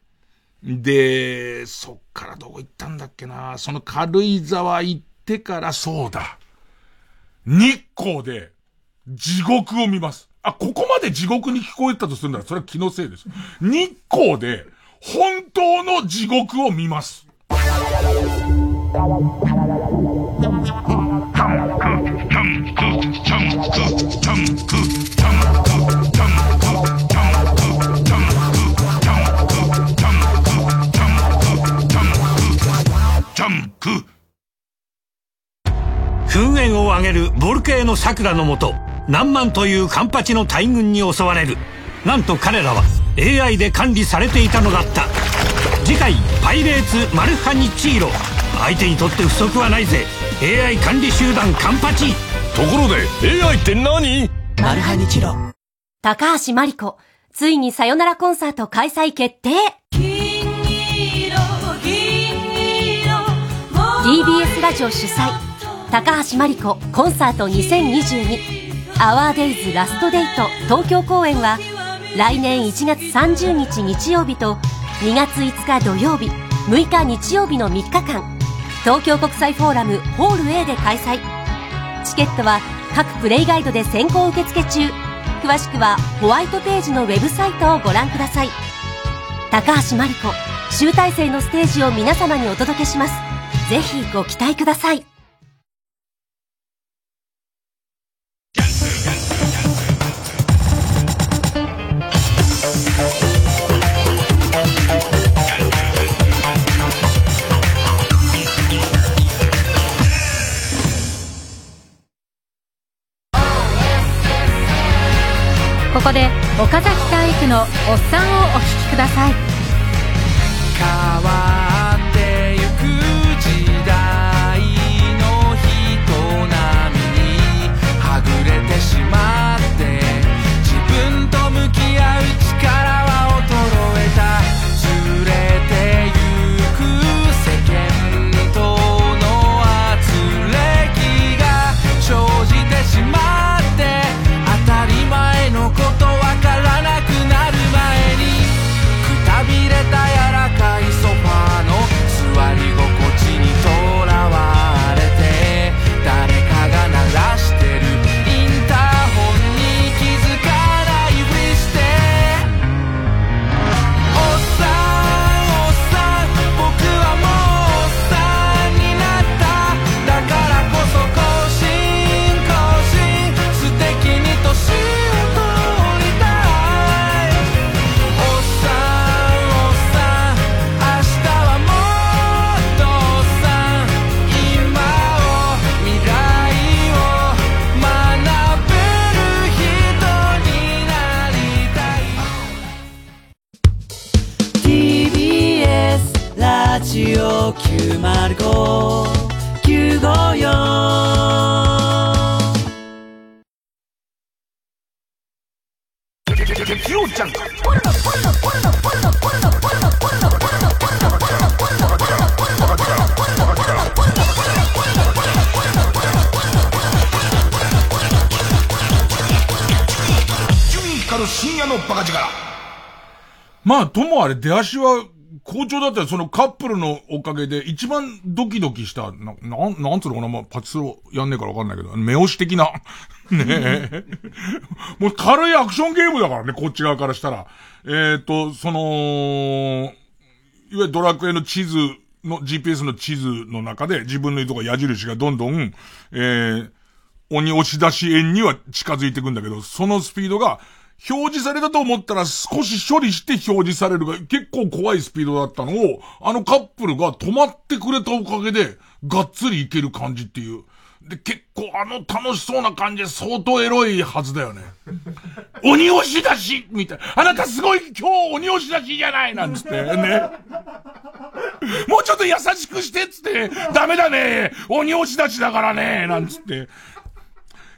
で、そっからどこ行ったんだっけなその軽井沢行ってからそうだ。日光で、地獄を見ます。あ、ここまで地獄に聞こえたとするなら、それは気のせいです。日光で、本当の地獄を見ます。噴煙を上げるボルケーノ桜のもと何万というカンパチの大群に襲われる。なんと彼らは AI で管理されていたのだった。次回「パイレーツマルハニチーロ」相手にとって不足はないぜ。AI 管理集団カンパチところで AI って何？マルハニチロ。高橋真理子。ついにさよならコンサート開催決定。TBS ラジオ主催。高橋真理子コンサート2022アワーデイズラストデート東京公演は来年1月30日日曜日と2月5日土曜日6日日曜日の3日間東京国際フォーラムホール A で開催。チケットは各プレイガイドで先行受付中。詳しくはホワイトページのウェブサイトをご覧ください。高橋真理子集大成のステージを皆様にお届けします。ぜひご期待ください。ここで岡崎体育の「おっさん」をお聴きください。ともあれ出足は好調だったよ。そのカップルのおかげで一番ドキドキした、な、なん、なんつうのかな、まあ、パチスロやんねえからわかんないけど、目押し的な。<laughs> ねえ。もう軽いアクションゲームだからね、こっち側からしたら。えっ、ー、と、その、いわゆるドラクエの地図の、GPS の地図の中で自分のいとこ矢印がどんどん、えー、鬼押し出し円には近づいていくんだけど、そのスピードが、表示されたと思ったら少し処理して表示されるが結構怖いスピードだったのを、あのカップルが止まってくれたおかげで、がっつりいける感じっていう。で、結構あの楽しそうな感じで相当エロいはずだよね。<laughs> 鬼押し出しみたいな。あなたすごい今日鬼押し出しじゃないなんつってね。もうちょっと優しくしてっつって、ダメだね鬼押し出しだからねなんつって。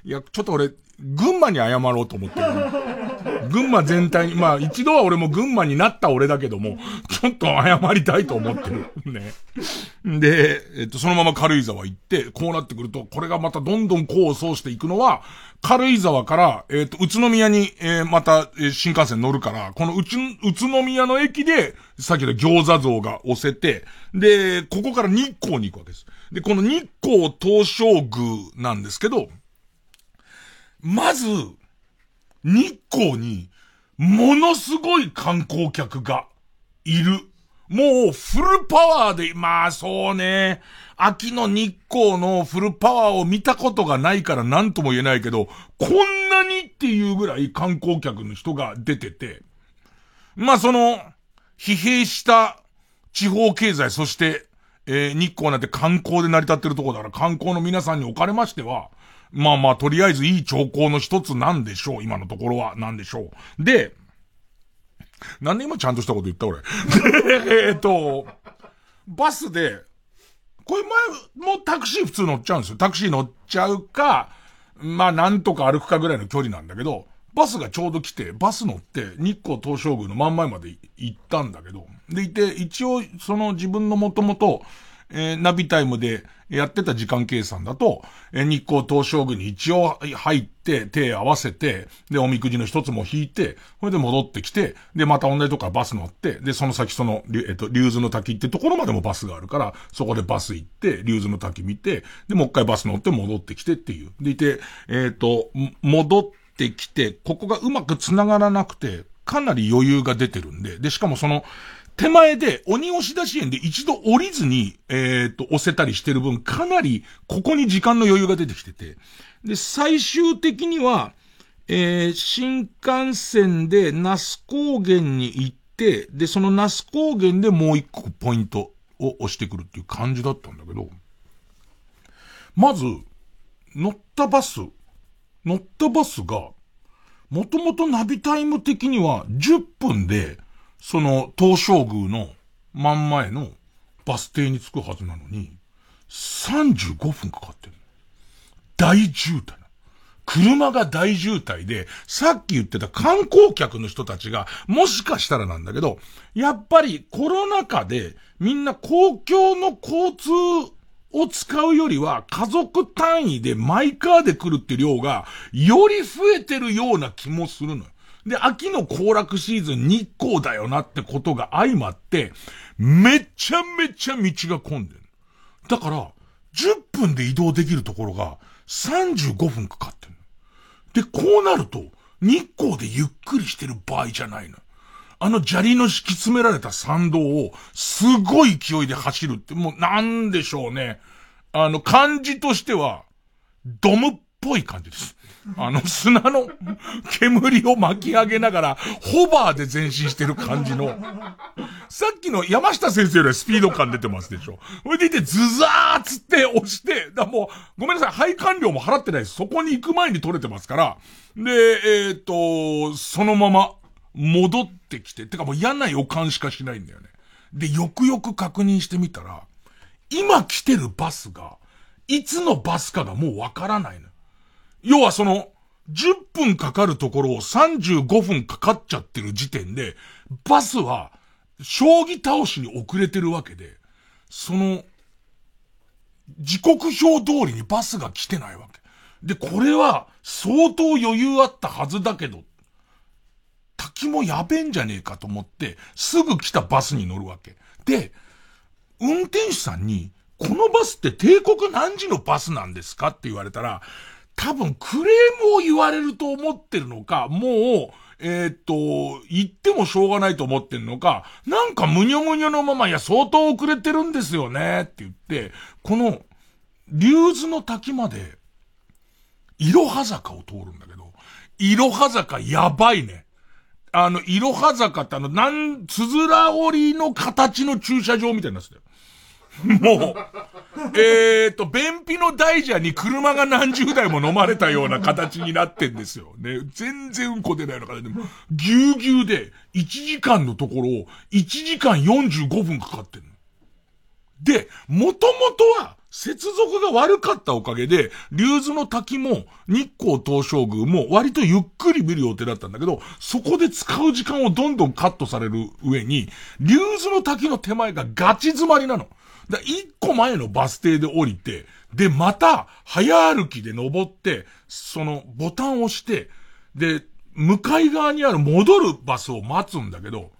いや、ちょっと俺、群馬に謝ろうと思ってる。群馬全体に、まあ一度は俺も群馬になった俺だけども、ちょっと謝りたいと思ってる。ね。で、えっと、そのまま軽井沢行って、こうなってくると、これがまたどんどん功を奏していくのは、軽井沢から、えっと、宇都宮に、えー、また、えー、新幹線乗るから、この宇都宮の駅で、さっきの餃子像が押せて、で、ここから日光に行くわけです。で、この日光東照宮なんですけど、まず、日光に、ものすごい観光客がいる。もう、フルパワーで、まあそうね、秋の日光のフルパワーを見たことがないから何とも言えないけど、こんなにっていうぐらい観光客の人が出てて、まあその、疲弊した地方経済、そして、えー、日光なんて観光で成り立ってるとこだから観光の皆さんにおかれましては、まあまあ、とりあえずいい兆候の一つなんでしょう。今のところは、なんでしょう。で、なんで今ちゃんとしたこと言った俺？<laughs> えっと、バスで、これ前、もうタクシー普通乗っちゃうんですよ。タクシー乗っちゃうか、まあなんとか歩くかぐらいの距離なんだけど、バスがちょうど来て、バス乗って日光東照宮の真ん前まで行ったんだけど、でいて、一応その自分のもともと、えー、ナビタイムでやってた時間計算だと、えー、日光東照宮に一応入って、手合わせて、で、おみくじの一つも引いて、それで戻ってきて、で、また同じとこからバス乗って、で、その先その、えっと、竜頭の滝ってところまでもバスがあるから、そこでバス行って、竜頭の滝見て、で、もう一回バス乗って戻ってきてっていう。でいて、えっ、ー、と、戻ってきて、ここがうまく繋がらなくて、かなり余裕が出てるんで、で、しかもその、手前で鬼押し出し園で一度降りずに、えっ、と、押せたりしてる分、かなりここに時間の余裕が出てきてて。で、最終的には、えー、新幹線で那須高原に行って、で、その那須高原でもう一個ポイントを押してくるっていう感じだったんだけど、まず、乗ったバス、乗ったバスが、もともとナビタイム的には10分で、その東照宮の真ん前のバス停に着くはずなのに、35分かかってる。大渋滞。車が大渋滞で、さっき言ってた観光客の人たちが、もしかしたらなんだけど、やっぱりコロナ禍でみんな公共の交通を使うよりは家族単位でマイカーで来るって量がより増えてるような気もするのよ。で、秋の行楽シーズン日光だよなってことが相まって、めちゃめちゃ道が混んでる。だから、10分で移動できるところが35分かかってる。で、こうなると、日光でゆっくりしてる場合じゃないの。あの砂利の敷き詰められた参道をすごい勢いで走るって、もうなんでしょうね。あの、感じとしては、ドムっぽい感じです。あの砂の煙を巻き上げながら、ホバーで前進してる感じの。さっきの山下先生よりはスピード感出てますでしょ。それでいて、ズザーつって押して、だもう、ごめんなさい、配管料も払ってないです。そこに行く前に取れてますから。で、えっ、ー、と、そのまま戻ってきて、てかもう嫌な予感しかしないんだよね。で、よくよく確認してみたら、今来てるバスが、いつのバスかがもうわからないの。要はその、10分かかるところを35分かかっちゃってる時点で、バスは、将棋倒しに遅れてるわけで、その、時刻表通りにバスが来てないわけ。で、これは相当余裕あったはずだけど、滝もやべえんじゃねえかと思って、すぐ来たバスに乗るわけ。で、運転手さんに、このバスって帝国何時のバスなんですかって言われたら、多分クレームを言われると思ってるのか、もう、えー、っと、言ってもしょうがないと思ってんのか、なんかむにょむにょのまま、いや、相当遅れてるんですよね、って言って、この、竜頭の滝まで、いろは坂を通るんだけど、いろは坂やばいね。あの、いろは坂ってあの、なん、つづら折りの形の駐車場みたいになってたよ。もう、えーと、便秘の大蛇に車が何十台も飲まれたような形になってんですよ。ね。全然うんこ出ないような形で、もぎゅうぎゅうで、1時間のところを、1時間45分かかってんの。で、もともとは、接続が悪かったおかげで、竜頭の滝も日光東照宮も割とゆっくり見る予定だったんだけど、そこで使う時間をどんどんカットされる上に、竜頭の滝の手前がガチ詰まりなの。だ一個前のバス停で降りて、で、また、早歩きで登って、その、ボタンを押して、で、向かい側にある戻るバスを待つんだけど、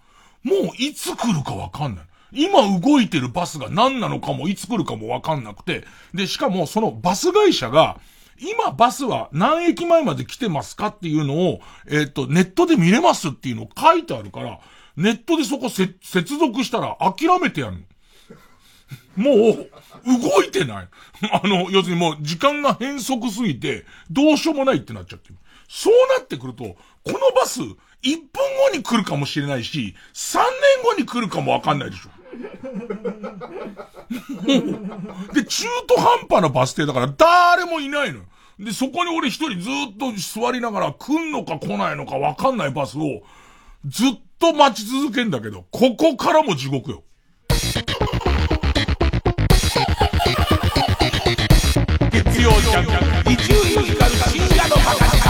もういつ来るかわかんない。今動いてるバスが何なのかもいつ来るかもわかんなくて、で、しかもそのバス会社が、今バスは何駅前まで来てますかっていうのを、えっ、と、ネットで見れますっていうのを書いてあるから、ネットでそこ接続したら諦めてやる。もう、動いてない。あの、要するにもう時間が変則すぎて、どうしようもないってなっちゃってる。そうなってくると、このバス、1分後に来るかもしれないし、3年後に来るかもわかんないでしょ。<laughs> で、中途半端なバス停だから誰もいないのよ。で、そこに俺一人ずっと座りながら来んのか来ないのかわかんないバスをずっと待ち続けんだけど、ここからも地獄よ。曜ジャンク一流ミュージカル深夜のバカ力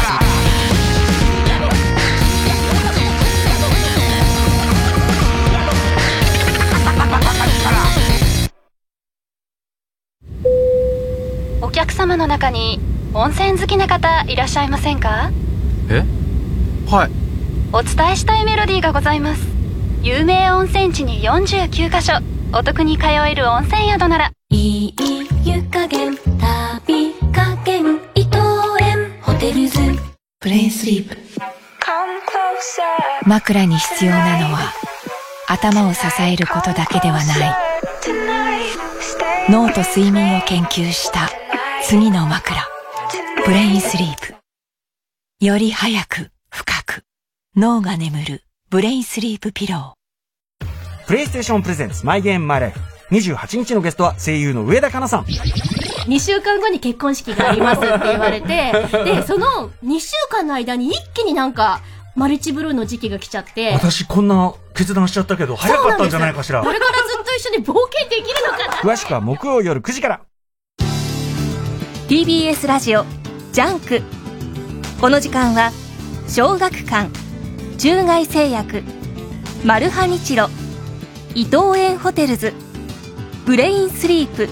お客様の中に温泉好きな方いらっしゃいませんか？え？はい。お伝えしたいメロディーがございます。有名温泉地に49カ所。お得に通える温泉宿ならいい湯加減旅加減伊藤園。ホテルズブレインスリープ。枕に必要なのは頭を支えることだけではない。脳と睡眠を研究した次の枕。ブレインスリープ。より早く深く脳が眠るブレインスリープピロー。プレイステーションプレゼンツマイゲームマイライフ28日のゲストは声優の植田佳奈さん。2週間後に結婚式がありますって言われて、<laughs> で、その2週間の間に一気になんか、マリッジブルーの時期が来ちゃって。私こんな決断しちゃったけど、早かったんじゃないかしら。これからずっと一緒に冒険できるのかな詳しくは木曜夜9時から。TBS ラジオ、ジャンク。この時間は、小学館、中外製薬、マルハニチロ、伊藤園ホテルズ、ブレインスリープ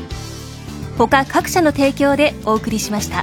他各社の提供でお送りしました。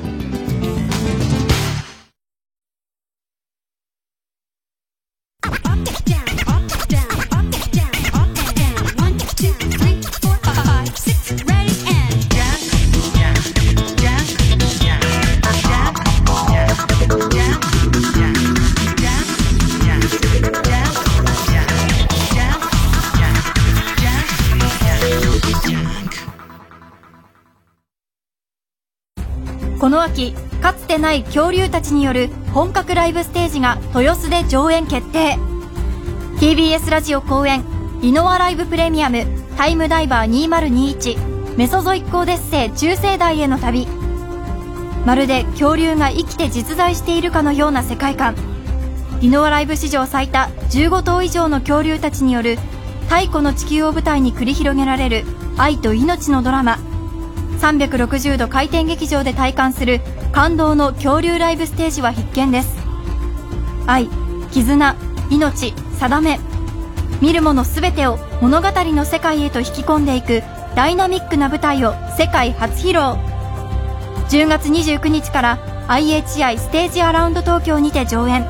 の秋かつてない恐竜たちによる本格ライブステージが豊洲で上演決定。TBS ラジオ公演「リノアライブプレミアムタイムダイバー2021メソゾイックオデッセイ中世代への旅」まるで恐竜が生きて実在しているかのような世界観。リノアライブ史上最多15頭以上の恐竜たちによる太古の地球を舞台に繰り広げられる愛と命のドラマ。360度回転劇場で体感する感動の恐竜ライブステージは必見です。愛絆命定め。見るもの全てを物語の世界へと引き込んでいくダイナミックな舞台を世界初披露。10月29日から IHI ステージアラウンド東京にて上演。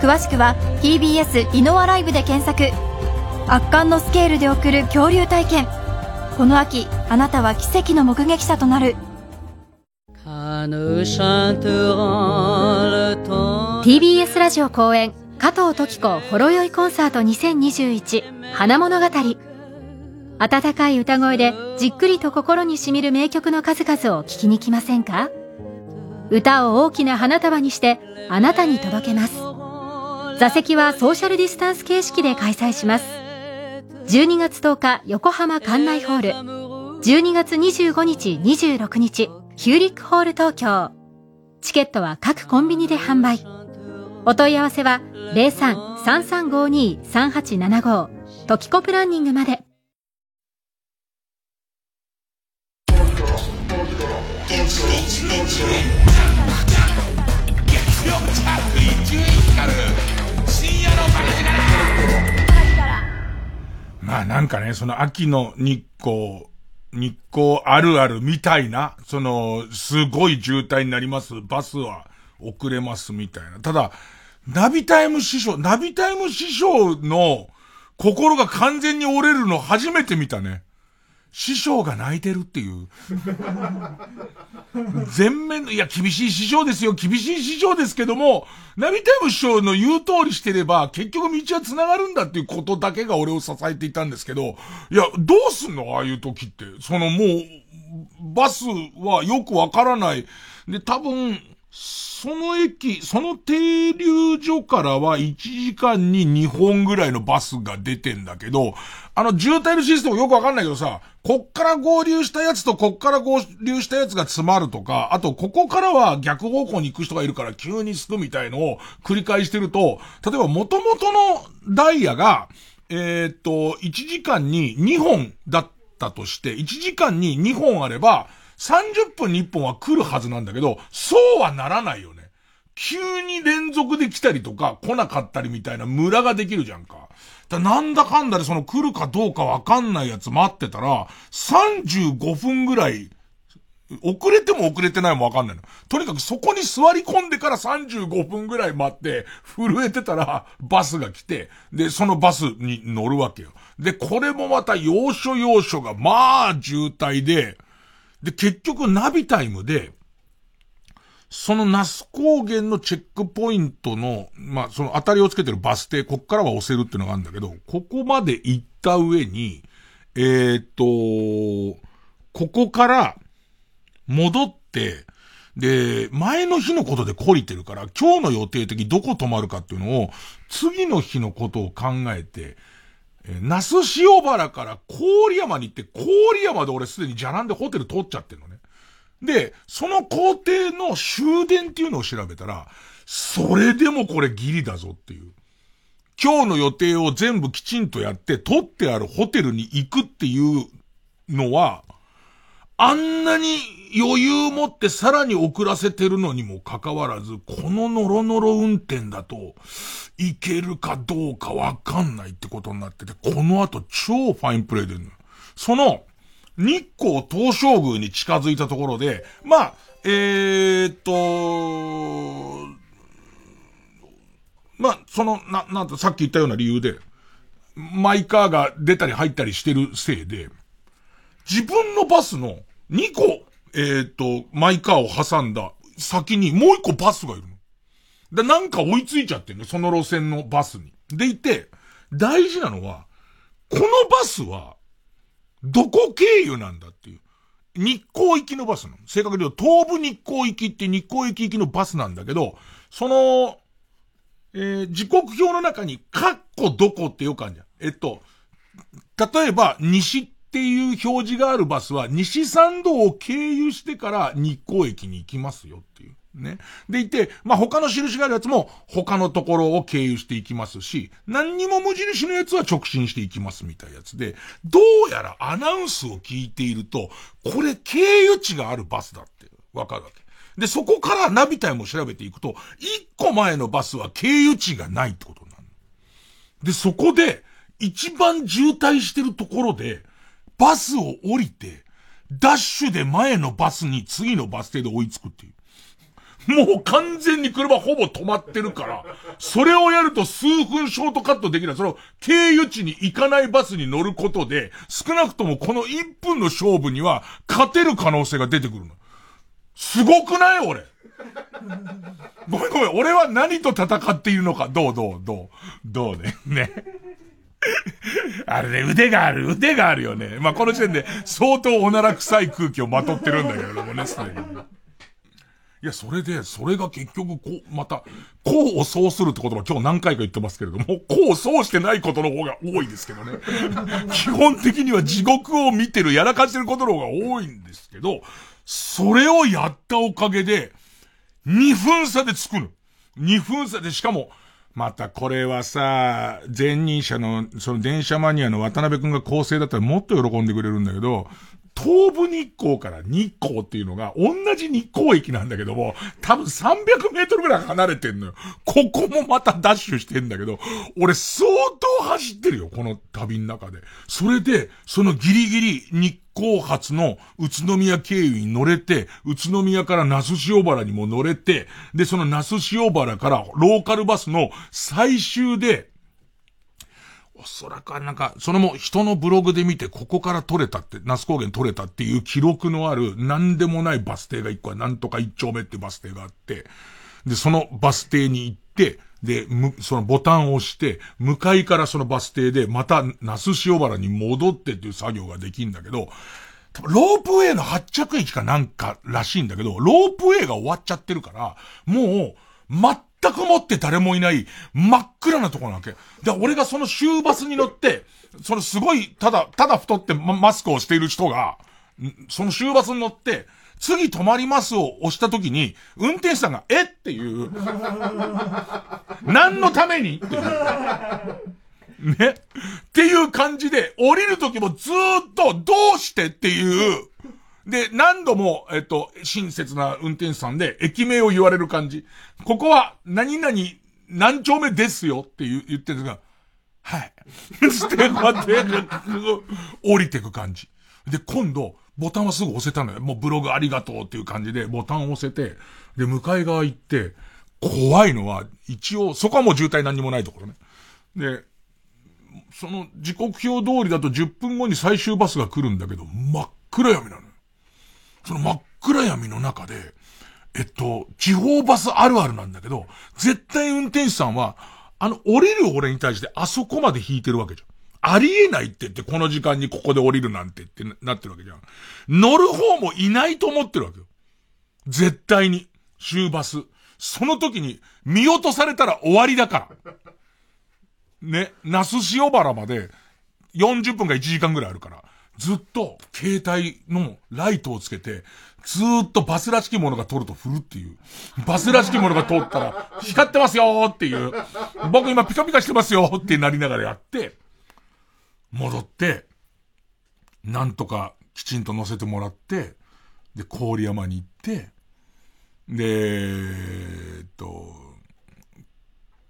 詳しくは TBS リノアライブで検索。圧巻のスケールで送る恐竜体験。この秋あなたは奇跡の目撃者となる。TBS ラジオ公演加藤登紀子ほろ酔いコンサート2021花物語。温かい歌声でじっくりと心にしみる名曲の数々を聴きに来ませんか？歌を大きな花束にしてあなたに届けます。座席はソーシャルディスタンス形式で開催します。12月10日横浜館内ホール。12月25日26日ヒューリックホール東京。チケットは各コンビニで販売。お問い合わせは03-3352-3875トキコプランニングまで。まあなんかね、その秋の日光、日光あるあるみたいな、その、すごい渋滞になります。バスは遅れますみたいな。ただ、ナビタイム師匠、ナビタイム師匠の心が完全に折れるの初めて見たね。師匠が泣いてるっていう。<laughs> 全面の、いや、厳しい師匠ですよ。厳しい師匠ですけども、ナビタイム師匠の言う通りしてれば、結局道は繋がるんだっていうことだけが俺を支えていたんですけど、いや、どうすんの？ああいう時って。そのもう、バスはよくわからない。で、多分、その駅、その停留所からは1時間に2本ぐらいのバスが出てんだけど、あの渋滞のシステムよくわかんないけどさ、こっから合流したやつとこっから合流したやつが詰まるとか、あとここからは逆方向に行く人がいるから急にすくみたいのを繰り返してると、例えば元々のダイヤが、えー、っと、1時間に2本だったとして、1時間に2本あれば、30分に1本は来るはずなんだけど、そうはならないよね。急に連続で来たりとか、来なかったりみたいなムラができるじゃんか。だなんだかんだでその来るかどうかわかんないやつ待ってたら、35分ぐらい、遅れても遅れてないもわかんないの。とにかくそこに座り込んでから35分ぐらい待って、震えてたらバスが来て、で、そのバスに乗るわけよ。で、これもまた要所要所がまあ渋滞で、で、結局ナビタイムで、その那須高原のチェックポイントの、まあ、その当たりをつけてるバス停、こっからは押せるっていうのがあるんだけど、ここまで行った上に、えー、っと、ここから戻って、で、前の日のことで懲りてるから、今日の予定的どこ泊まるかっていうのを、次の日のことを考えて、え那須塩原から郡山に行って、郡山で俺すでにじゃらんでホテル取っちゃってるの。で、その工程の終電っていうのを調べたら、それでもこれギリだぞっていう。今日の予定を全部きちんとやって、取ってあるホテルに行くっていうのは、あんなに余裕持ってさらに遅らせてるのにもかかわらず、このノロノロ運転だと、いけるかどうかわかんないってことになってて、この後超ファインプレイでるの。その、日光東照宮に近づいたところで、まあ、えー、っと、まあ、その、な、なんとさっき言ったような理由で、マイカーが出たり入ったりしてるせいで、自分のバスの2個、えー、っと、マイカーを挟んだ先にもう1個バスがいるの。で、なんか追いついちゃってんの、その路線のバスに。でいて、大事なのは、このバスは、どこ経由なんだっていう。日光行きのバスなの。正確に言うと、東部日光行きって日光駅行きのバスなんだけど、その、えー、時刻表の中に、カッコどこってよくあるじゃん。えっと、例えば、西っていう表示があるバスは、西参道を経由してから日光駅に行きますよっていう。ね。でいて、まあ、他の印があるやつも他のところを経由していきますし、何にも無印のやつは直進していきますみたいなやつで、どうやらアナウンスを聞いていると、これ経由地があるバスだってわかるわけ。で、そこからナビタイも調べていくと、一個前のバスは経由地がないってことになる。で、そこで、一番渋滞してるところで、バスを降りて、ダッシュで前のバスに次のバス停で追いつくっていう。もう完全に車ほぼ止まってるから、それをやると数分ショートカットできない。その経由地に行かないバスに乗ることで、少なくともこの1分の勝負には勝てる可能性が出てくるの。すごくない？俺。ごめんごめん。俺は何と戦っているのか？どう？どう？どう？どう？ね？ね？<laughs> あれね、腕がある、腕があるよね。まあ、この時点で相当おなら臭い空気をまとってるんだけれどもね、すでに。いや、それで、それが結局、こう、また、こうをそうするって言葉今日何回か言ってますけれども、こうそうしてないことの方が多いですけどね。<laughs> 基本的には地獄を見てる、やらかしてることの方が多いんですけど、それをやったおかげで、2分差で作る。2分差で、しかも、またこれはさ、前任者の、その電車マニアの渡辺くんが構成だったらもっと喜んでくれるんだけど、東武日光から日光っていうのが同じ日光駅なんだけども、多分300メートルぐらい離れてんのよ。ここもまたダッシュしてんだけど、俺相当走ってるよ、この旅の中で。それで、そのギリギリ日光発の宇都宮経由に乗れて、宇都宮から那須塩原にも乗れて、で、その那須塩原からローカルバスの最終で、おそらくなんか、それも人のブログで見て、ここから取れたって、那須高原取れたっていう記録のある、なんでもないバス停が一個は、なんとか一丁目ってバス停があって、で、そのバス停に行って、で、む、そのボタンを押して、向かいからそのバス停で、また、那須塩原に戻ってっていう作業ができんだけど、ロープウェイの発着駅かなんからしいんだけど、ロープウェイが終わっちゃってるから、もう、全全くもって誰もいない真っ暗なとこなわけ。で、俺がその終バスに乗って、そのすごい、ただ、ただ太ってマスクをしている人が、その終バスに乗って、次止まりますを押した時に、運転手さんが、えっていう。何のために？っていう。ね。っていう感じで、降りる時もずっと、どうして？っていう、で、何度も、えっと、親切な運転手さんで、駅名を言われる感じ。ここは、何々、何丁目ですよって言言ってるんですが、はい。<laughs> つって、こうやって、降りてく感じ。で、今度、ボタンはすぐ押せたのよ。もうブログありがとうっていう感じで、ボタンを押せて、で、向かい側行って、怖いのは、一応、そこはもう渋滞何にもないところね。で、その時刻表通りだと10分後に最終バスが来るんだけど、真っ暗闇なのよ。その真っ暗闇の中で、えっと、地方バスあるあるなんだけど、絶対運転手さんは、あの、降りる俺に対してあそこまで引いてるわけじゃん。ありえないって言ってこの時間にここで降りるなんてってなってるわけじゃん。乗る方もいないと思ってるわけよ。絶対に。終バス。その時に見落とされたら終わりだから。ね、那須塩原まで40分か1時間ぐらいあるから。ずっと携帯のライトをつけて、ずーっとバスらしきものが通ると振るっていう。バスらしきものが通ったら、光ってますよーっていう。僕今ピカピカしてますよーってなりながらやって、戻って、なんとかきちんと乗せてもらって、で、郡山に行って、で、えっと、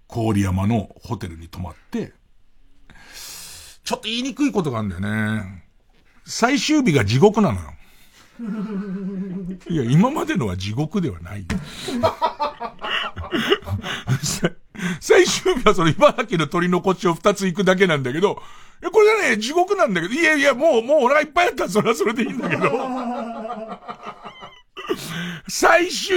郡山のホテルに泊まって、ちょっと言いにくいことがあるんだよね。最終日が地獄なのよ。いや、今までのは地獄ではない。<laughs> 最終日はその茨城の取り残しを二つ行くだけなんだけど、いや、これがね、地獄なんだけど、いやいや、もう、もうお腹いっぱいやったらそれはそれでいいんだけど。<laughs> 最終、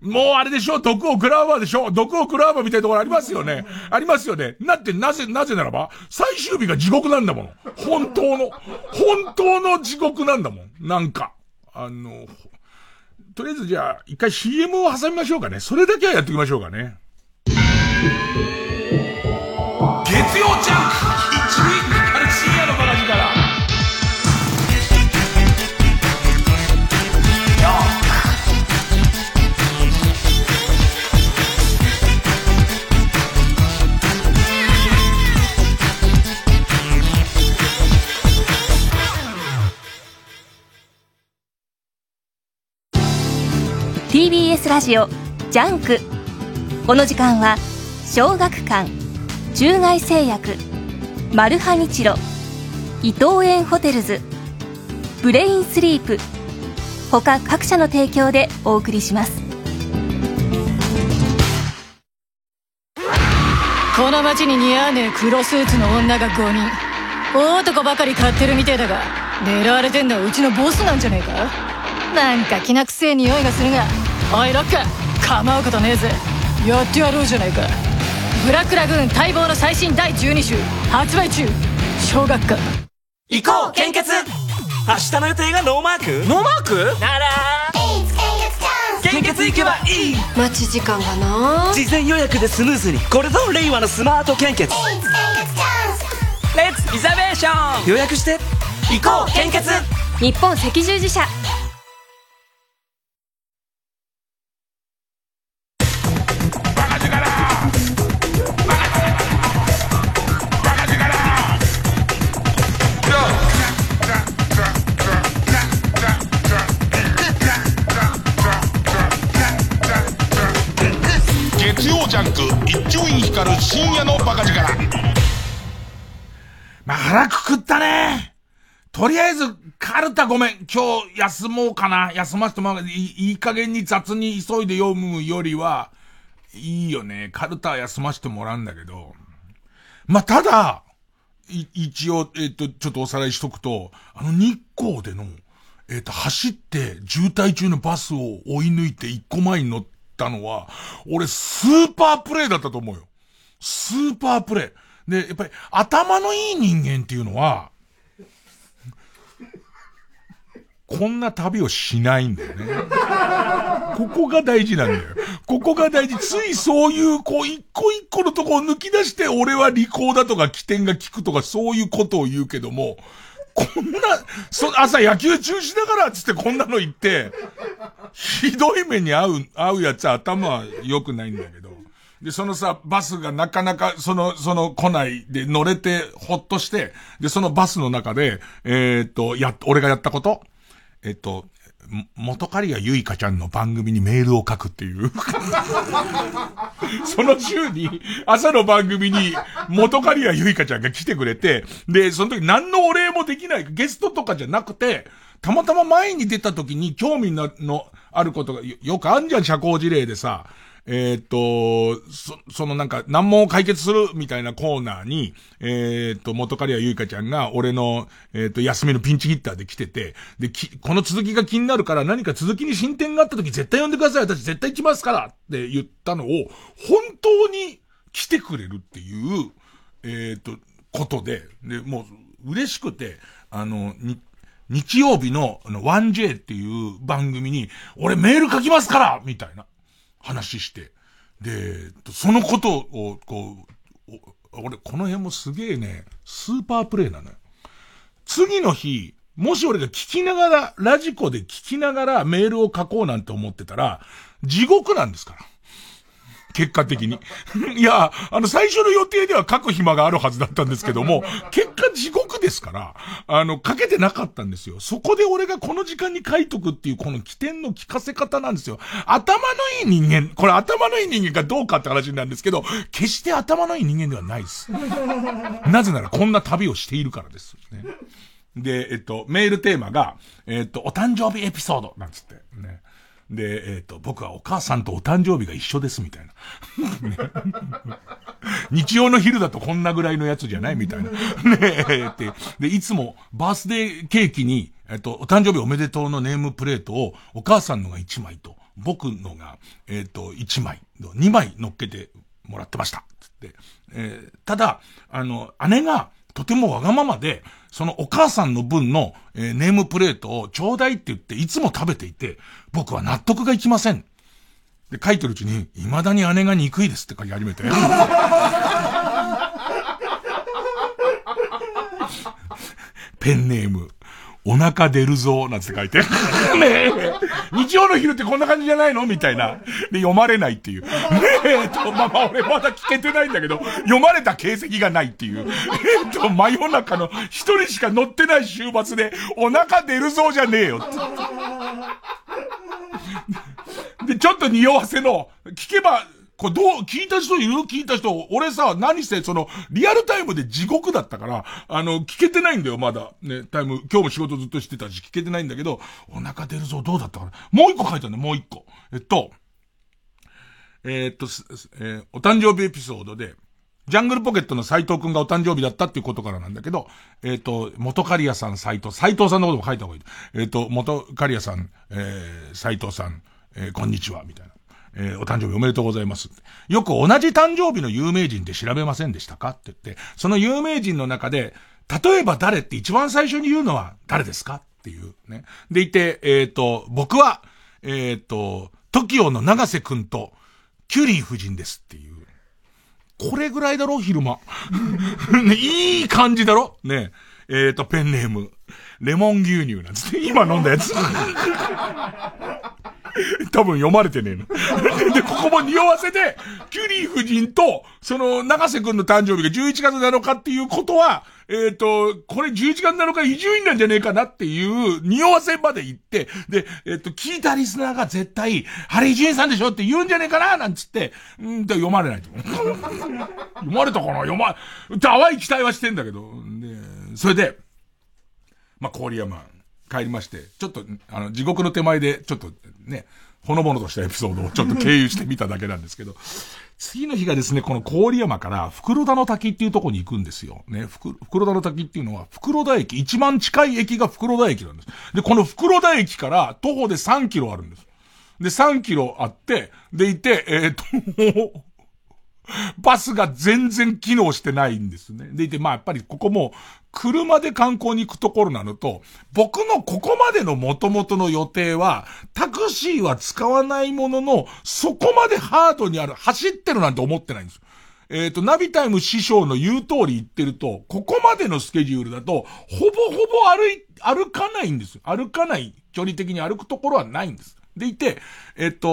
もうあれでしょ？毒を食らうわでしょ？毒を食らうわみたいなところありますよね。ありますよね。なって、なぜ、なぜならば、最終日が地獄なんだもん。本当の、本当の地獄なんだもん。なんか。あの、とりあえずじゃあ、一回 CM を挟みましょうかね。それだけはやっておきましょうかね。月曜ジャンラジオジャンク。この時間は小学館中外製薬マルハニチロ伊藤園ホテルズブレインスリープ他各社の提供でお送りします。この街に似合わねえ黒スーツの女が5人大男ばかり買ってるみてえだが狙われてんのはうちのボスなんじゃねえか？なんかきな臭え匂いがするが。おいロック構うことねえぜ。やってやろうじゃないか。ブラックラグーン待望の最新第12巻発売中。小学館行こう献血。明日の予定がノーマーク？ノーマーク？なら。献血行けばいい。待ち時間がな。事前予約でスムーズに。これぞ令和のスマート献血。 Let's reservation。予約して。行こう献血。日本赤十字社とりあえず、カルタごめん。今日休もうかな。休ませてもらう。いいい加減に雑に急いで読むよりは、いいよね。カルタ休ませてもらうんだけど。まあ、ただ、一応、えっ、と、ちょっとおさらいしとくと、あの日光での、えっ、と、走って渋滞中のバスを追い抜いて一個前に乗ったのは、俺スーパープレイだったと思うよ。スーパープレイ。で、やっぱり頭のいい人間っていうのは、こんな旅をしないんだよね。ここが大事なんだよ。ここが大事。ついそういう、こう、一個一個のとこを抜き出して、俺は利口だとか起点が効くとか、そういうことを言うけども、こんな、そ、朝野球中止だからっつってこんなの言って、ひどい目に遭う、遭うやつは頭は良くないんだけど。で、そのさ、バスがなかなか、その、その、来ないで乗れて、ほっとして、で、そのバスの中で、えーっと、や、俺がやったことえっと、元カリアゆいかちゃんの番組にメールを書くっていう。<laughs> その週に、朝の番組に、元カリアゆいかちゃんが来てくれて、で、その時何のお礼もできない、ゲストとかじゃなくて、たまたま前に出た時に興味の、あることがよ、よくあんじゃん、社交辞令でさ。えーと、そ、そのなんか難問を解決するみたいなコーナーに、えーと、元カリアゆいかちゃんが俺の、えーと、休みのピンチヒッターで来てて、で、き、この続きが気になるから何か続きに進展があった時絶対呼んでください。私絶対来ますからって言ったのを、本当に来てくれるっていう、えーっと、ことで、で、もう、嬉しくて、あの、に、日曜日の、あの、1J っていう番組に、俺メール書きますからみたいな話して。で、そのことを、こう、俺、この辺もすげえね、スーパープレイなのよ。次の日、もし俺が聞きながら、ラジコで聞きながらメールを書こうなんて思ってたら、地獄なんですから。結果的に。<laughs> いや、あの、最初の予定では書く暇があるはずだったんですけども、<laughs> 結果地獄ですから、あの、書けてなかったんですよ。そこで俺がこの時間に書いとくっていう、この起点の聞かせ方なんですよ。頭のいい人間、これ頭のいい人間かどうかって話なんですけど、決して頭のいい人間ではないです。<laughs> なぜならこんな旅をしているからです。ね、で、えっと、メールテーマが、えっと、お誕生日エピソード、なんつって。ね。で、えっ、と、僕はお母さんとお誕生日が一緒です、みたいな。<laughs> 日曜の昼だとこんなぐらいのやつじゃないみたいな。ねえ、って。で、いつもバースデーケーキに、えっ、と、お誕生日おめでとうのネームプレートを、お母さんのが1枚と、僕のが、えっ、と、1枚、2枚乗っけてもらってました。つって。えーただ、あの、姉が、とてもわがままで、そのお母さんの分の、えーネームプレートをちょうだいって言っていつも食べていて、僕は納得がいきません。で、書いてるうちに、未だに姉が憎いですって書き始めて。<laughs> ペンネーム。お腹出るぞ、なんて書いて。<laughs> ねえ、日曜の昼ってこんな感じじゃないの？みたいな。で、読まれないっていう。ねえ、と、まあまあ俺まだ聞けてないんだけど、読まれた形跡がないっていう。えっと、真夜中の一人しか乗ってない週末で、お腹出るぞじゃねえよって。で、ちょっと匂わせの、聞けば、これどう、聞いた人いる？聞いた人、俺さ、何せ、その、リアルタイムで地獄だったから、あの、聞けてないんだよ、まだ。ね、タイム、今日も仕事ずっとしてたし、聞けてないんだけど、お腹出るぞ、どうだったかな。もう一個書いたんだ、もう一個。えっと、えー、っと、えー、お誕生日エピソードで、ジャングルポケットの斎藤くんがお誕生日だったっていうことからなんだけど、えっ、と、元カリアさん斎藤、斎藤さんのことも書いた方がいい。えっ、と、元カリアさん、えー、斎藤さん、えー、こんにちは、みたいな。えー、お誕生日おめでとうございます。よく同じ誕生日の有名人って調べませんでしたかって言って、その有名人の中で、例えば誰って一番最初に言うのは誰ですかっていうね。でいて、えっ、ー、と、僕は、えっ、ー、と、TOKIO の長瀬くんと、キュリー夫人ですっていう。これぐらいだろ昼間。<laughs> いい感じだろねえ。えっ、ー、と、ペンネーム。レモン牛乳なんつって、今飲んだやつ。<laughs> <laughs> 多分読まれてねえの。<laughs> で、ここも匂わせて、キュリー夫人と、その、長瀬くんの誕生日が11月7日っていうことは、えっ、ー、と、これ11月7日伊集院なんじゃねえかなっていう匂わせまで言って、で、えっ、ー、と、聞いたリスナーが絶対、あれ伊集院さんでしょって言うんじゃねえかななんつって、うんと読まれないと。<laughs> 読まれたかな？読ま、淡い期待はしてんだけど。で、それで、まあ、郡山。帰りまして、ちょっと、あの、地獄の手前で、ちょっとね、ほのぼのとしたエピソードを <laughs> ちょっと経由してみただけなんですけど、次の日がですね、この郡山から袋田の滝っていうとこに行くんですよ。ね、袋田の滝っていうのは、袋田駅、一番近い駅が袋田駅なんです。で、この袋田駅から徒歩で3キロあるんです。で、3キロあって、でいて、えっ、と、<laughs> バスが全然機能してないんですね。でいて、まあやっぱりここも、車で観光に行くところなのと、僕のここまでの元々の予定は、タクシーは使わないものの、そこまでハードにある、走ってるなんて思ってないんです。えっ、ー、と、ナビタイム師匠の言う通り言ってると、ここまでのスケジュールだと、ほぼほぼ歩い、歩かないんですよ。歩かない、距離的に歩くところはないんです。でいて、えっと、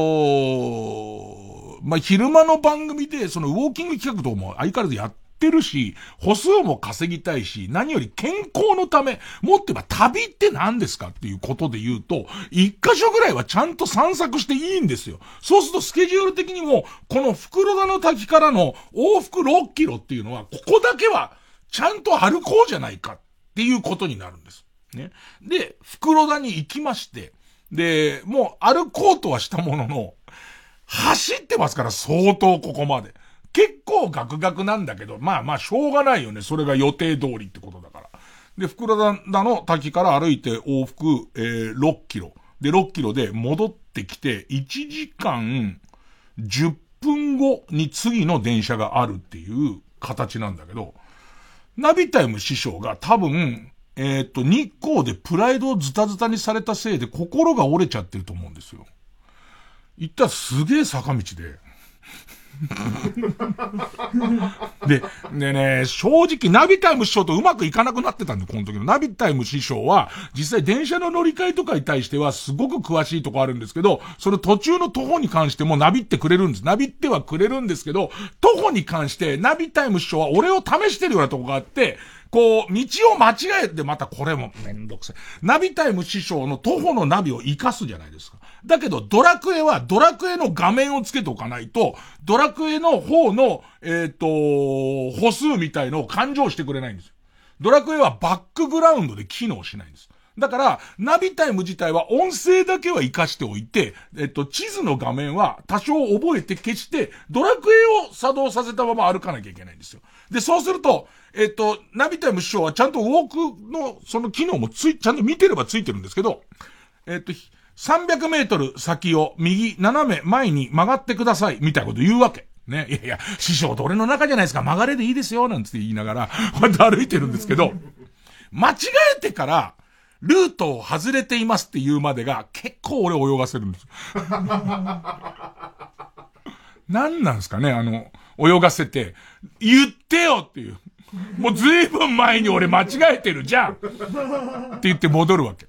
まあ、昼間の番組で、そのウォーキング企画とも相変わらずやってるし、歩数も稼ぎたいし、何より健康のため、もっと言えば旅って何ですかっていうことで言うと、一箇所ぐらいはちゃんと散策していいんですよ。そうするとスケジュール的にも、この袋田の滝からの往復6キロっていうのは、ここだけはちゃんと歩こうじゃないかっていうことになるんです。ね。で、袋田に行きまして、で、もう歩こうとはしたものの、走ってますから相当ここまで。結構ガクガクなんだけど、まあまあしょうがないよね。それが予定通りってことだから。で、袋田の滝から歩いて往復、えー、6キロ。で、6キロで戻ってきて、1時間10分後に次の電車があるっていう形なんだけど、ナビタイム師匠が多分、えっ、と、日光でプライドをズタズタにされたせいで心が折れちゃってると思うんですよ。行ったらすげえ坂道で。で、でね、正直ナビタイム師匠とうまくいかなくなってたんで、この時の。ナビタイム師匠は、実際電車の乗り換えとかに対してはすごく詳しいとこあるんですけど、その途中の徒歩に関してもナビってくれるんです。ナビってはくれるんですけど、徒歩に関してナビタイム師匠は俺を試してるようなとこがあって、こう、道を間違えて、またこれもめんどくさい。ナビタイム師匠の徒歩のナビを活かすじゃないですか。だけど、ドラクエはドラクエの画面をつけておかないと、ドラクエの方の、えっ、ー、と、歩数みたいのを勘定してくれないんですよ。ドラクエはバックグラウンドで機能しないんです。だから、ナビタイム自体は音声だけは活かしておいて、えっと、地図の画面は多少覚えて消して、ドラクエを作動させたまま歩かなきゃいけないんですよ。で、そうすると、えっと、ナビタイム師匠はちゃんとウォークの、その機能もつい、ちゃんと見てればついてるんですけど、えっと、300メートル先を右、斜め前に曲がってください、みたいなこと言うわけ。ね。いやいや、師匠と俺の中じゃないですか、曲がれでいいですよ、なんつって言いながら、こうやって歩いてるんですけど、間違えてから、ルートを外れていますって言うまでが、結構俺泳がせるんです。何 <laughs> なんですかね、あの、泳がせて、言ってよっていう。もうずいぶん前に俺間違えてるじゃんって言って戻るわけ。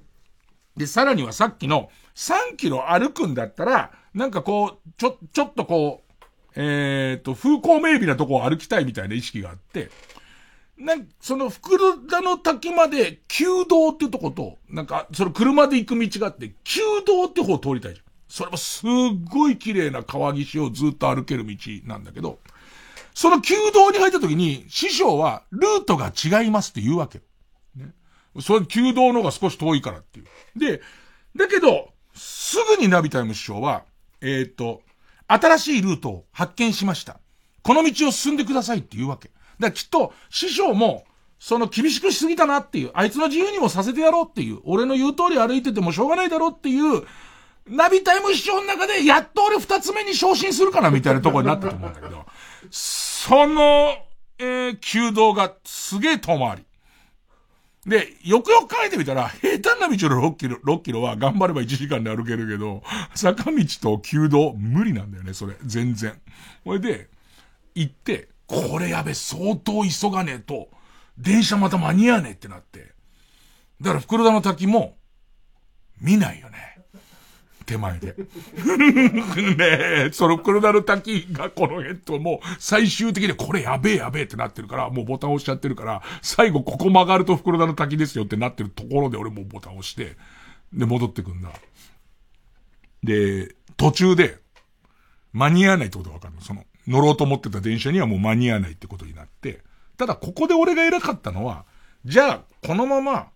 で、さらにはさっきの3キロ歩くんだったら、なんかこう、ちょ、ちょっとこう、えっ、ー、と、風光明媚なとこを歩きたいみたいな意識があって、なん、その袋田の滝まで、旧道ってとこと、なんか、その車で行く道があって、旧道って方を通りたいじゃん。それもすっごい綺麗な川岸をずっと歩ける道なんだけど、その旧道に入った時に、師匠は、ルートが違いますって言うわけ。それ旧道の方が少し遠いからっていう。で、だけど、すぐにナビタイム師匠は、えっ、ー、と、新しいルートを発見しました。この道を進んでくださいって言うわけ。だからきっと、師匠も、その厳しくしすぎたなっていう、あいつの自由にもさせてやろうっていう、俺の言う通り歩いててもしょうがないだろうっていう、ナビタイム師匠の中で、やっと俺二つ目に昇進するかなみたいなところになったと思うんだけど、その、えー、弓道がすげえ遠回り。で、よくよく書いてみたら、平坦な道の6キロ、6キロは頑張れば1時間で歩けるけど、坂道と弓道無理なんだよね、それ。全然。これで、行って、これやべ、相当急がねえと、電車また間に合わねえってなって。だから袋田の滝も、見ないよね。手前で。ねえ、その黒田の滝がこの辺ともう最終的にこれやべえやべえってなってるから、もうボタン押しちゃってるから、最後ここ曲がると袋田の滝ですよってなってるところで俺もうボタン押して、で戻ってくんだ。で、途中で間に合わないってことわかるの。その乗ろうと思ってた電車にはもう間に合わないってことになって、ただここで俺が偉かったのは、じゃあこのまま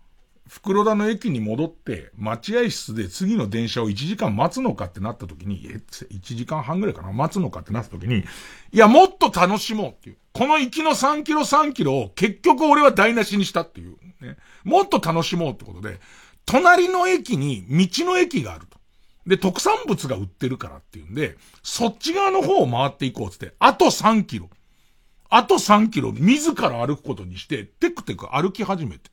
袋田の駅に戻って、待合室で次の電車を1時間待つのかってなった時に、え、1時間半ぐらいかな？待つのかってなった時に、いや、もっと楽しもうっていう。この行きの3キロ3キロを結局俺は台無しにしたっていう。ね。もっと楽しもうってことで、隣の駅に道の駅があると。で、特産物が売ってるからっていうんで、そっち側の方を回っていこうってって、あと3キロ。あと3キロ自ら歩くことにして、テクテク歩き始めて。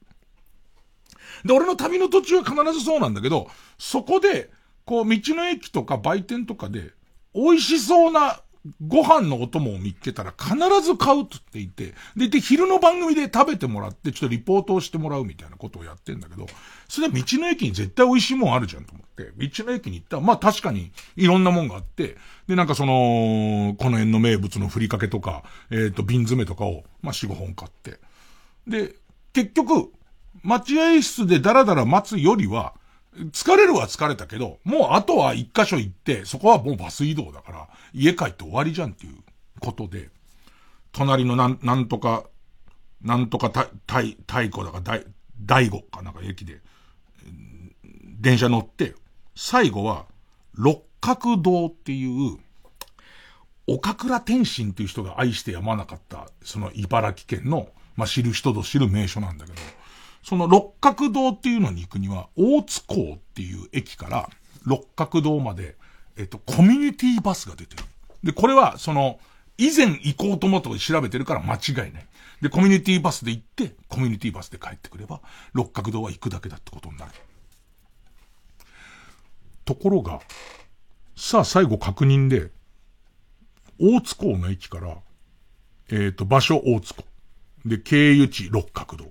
で、俺の旅の途中は必ずそうなんだけど、そこで、こう、道の駅とか売店とかで、美味しそうなご飯のお供を見つけたら必ず買うって言っていて、で、で、昼の番組で食べてもらって、ちょっとリポートをしてもらうみたいなことをやってんだけど、それは道の駅に絶対美味しいもんあるじゃんと思って、道の駅に行ったら、まあ確かにいろんなもんがあって、で、なんかその、この辺の名物のふりかけとか、えっ、ー、と、瓶詰めとかを、まあ4、5本買って。で、結局、待合室でダラダラ待つよりは、疲れるは疲れたけど、もうあとは一箇所行って、そこはもうバス移動だから、家帰って終わりじゃんっていうことで、隣のなん、なんとか、なんとかた、たい、太鼓だか、大、大悟かなんか駅で、電車乗って、最後は、六角堂っていう、岡倉天心っていう人が愛してやまなかった、その茨城県の、まあ、知る人ぞ知る名所なんだけど、その六角堂っていうのに行くには、大津港っていう駅から六角堂まで、えっと、コミュニティバスが出てる。で、これは、その、以前行こうと思って調べてるから間違いない。で、コミュニティバスで行って、コミュニティバスで帰ってくれば、六角堂は行くだけだってことになる。ところが、さあ最後確認で、大津港の駅から、えっ、ー、と、場所大津港。で、経由地六角堂。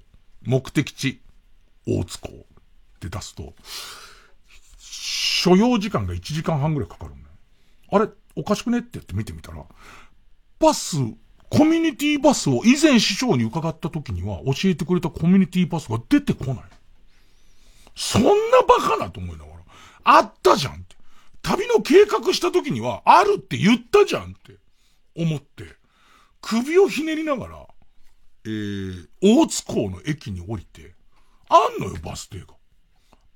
目的地、大津港って出すと、所要時間が1時間半くらいかかるんだよ。あれ、おかしくねって言って見てみたら、バス、コミュニティバスを以前師匠に伺った時には教えてくれたコミュニティバスが出てこない。そんなバカなと思いながら、あったじゃんって。旅の計画した時にはあるって言ったじゃんって思って、首をひねりながら、えー、大津港の駅に降りて、あんのよ、バス停が。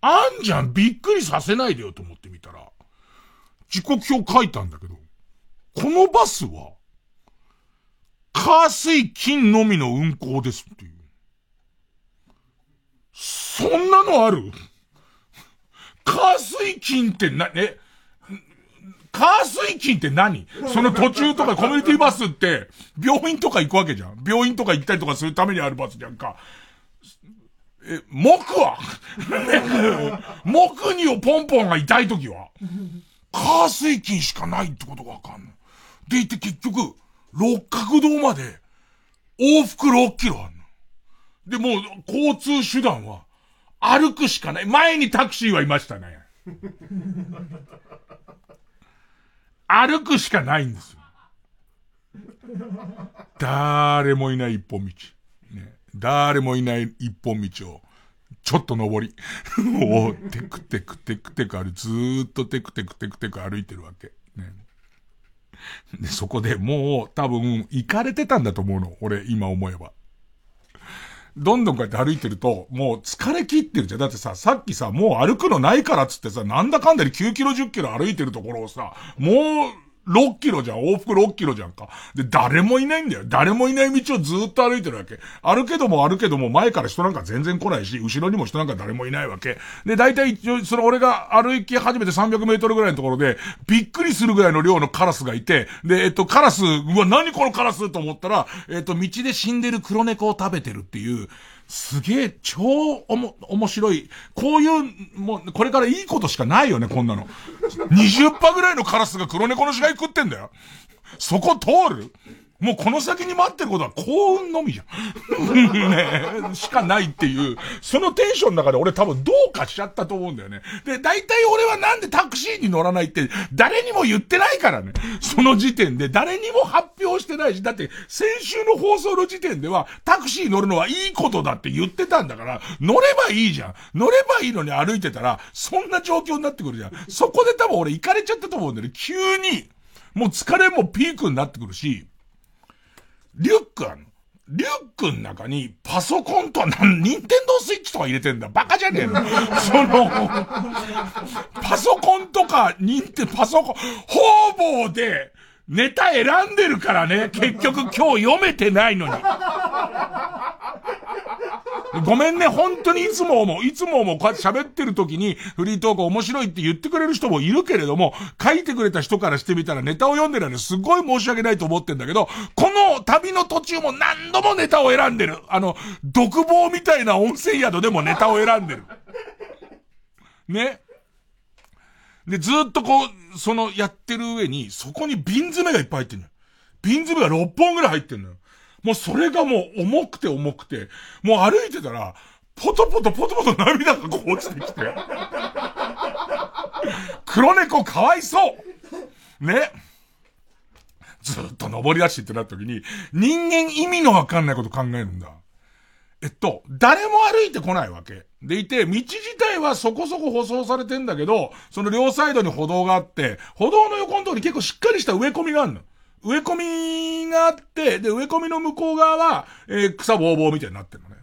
あんじゃん、びっくりさせないでよと思ってみたら、時刻表書いたんだけど、このバスは、火水金のみの運行ですっていう。そんなのある？<laughs> 火水金ってな、ね、カー水金って何？その途中とかコミュニティバスって、病院とか行くわけじゃん。病院とか行ったりとかするためにあるバスじゃんか。え、木は？<laughs> 木にをポンポンが痛いときは？カー水金しかないってことがわかんない。でいて結局、六角堂まで、往復6キロあるの。で、もう、交通手段は、歩くしかない。前にタクシーはいましたね。歩くしかないんですよ。誰もいない一本道。ね、誰もいない一本道を、ちょっと登り。<laughs> もう、テクテクテクテク歩ずーっとテクテクテクテク歩いてるわけ。ね。で、そこでもう多分行かれてたんだと思うの。俺、今思えば。どんどんこうやって歩いてると、もう疲れ切ってるじゃん。だってさ、さっきさ、もう歩くのないからっつってさ、なんだかんだで9キロ10キロ歩いてるところをさ、もう6キロじゃん。往復6キロじゃんか。で、誰もいないんだよ。誰もいない道をずっと歩いてるわけ。歩けども歩けども前から人なんか全然来ないし、後ろにも人なんか誰もいないわけ。で、大体一応、その俺が歩き始めて300メートルぐらいのところで、びっくりするぐらいの量のカラスがいて、で、えっと、カラス、うわ、何このカラスと思ったら、えっと、道で死んでる黒猫を食べてるっていう、すげえ、超おも、面白い。こういう、もう、これからいいことしかないよね、こんなの。20%ぐらいのカラスが黒猫の死骸食ってんだよ。そこ通る？もうこの先に待ってることは幸運のみじゃん。<laughs> ねしかないっていう、そのテンションの中で俺多分どうかしちゃったと思うんだよね。で、大体俺はなんでタクシーに乗らないって誰にも言ってないからね。その時点で誰にも発表してないし、だって先週の放送の時点ではタクシー乗るのはいいことだって言ってたんだから、乗ればいいじゃん。乗ればいいのに歩いてたら、そんな状況になってくるじゃん。そこで多分俺行かれちゃったと思うんだよね。急に。もう疲れもピークになってくるし、リュックあるの？リュックの中にパソコンと、なん、ニンテンドースイッチとか入れてんだ。バカじゃねえの？<laughs> その、パソコンとか、ニンテ、パソコン、方々で、ネタ選んでるからね。結局今日読めてないのに。ごめんね、本当にいつも思う。いつも思う。こうやって喋ってる時にフリートーク面白いって言ってくれる人もいるけれども、書いてくれた人からしてみたらネタを読んでるのすごい申し訳ないと思ってんだけど、この旅の途中も何度もネタを選んでる。あの、独房みたいな温泉宿でもネタを選んでる。ね。で、ずっとこう、そのやってる上に、そこに瓶詰めがいっぱい入ってんのよ。瓶詰めが6本ぐらい入ってんのよ。もうそれがもう重くて重くて、もう歩いてたら、ポトポトポトポト涙がこう落ちてきて。<laughs> 黒猫かわいそうね。ずっと登り出してってなった時に、人間意味のわかんないこと考えるんだ。えっと、誰も歩いてこないわけ。でいて、道自体はそこそこ舗装されてんだけど、その両サイドに歩道があって、歩道の横のとこに結構しっかりした植え込みがあるの。植え込みがあって、で、植え込みの向こう側は、えー、草ぼうぼうみたいになってるのね。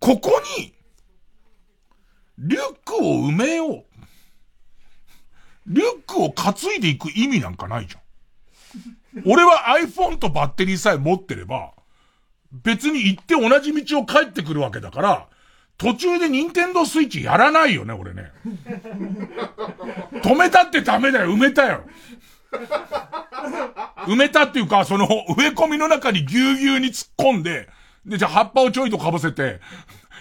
ここに、リュックを埋めよう。リュックを担いでいく意味なんかないじゃん。俺は iPhone とバッテリーさえ持ってれば、別に行って同じ道を帰ってくるわけだから、途中で任天堂スイッチやらないよね、俺ね。止めたってダメだよ、埋めたよ。埋めたっていうか、その、植え込みの中にぎゅうぎゅうに突っ込んで、で、じゃあ葉っぱをちょいとかぶせて、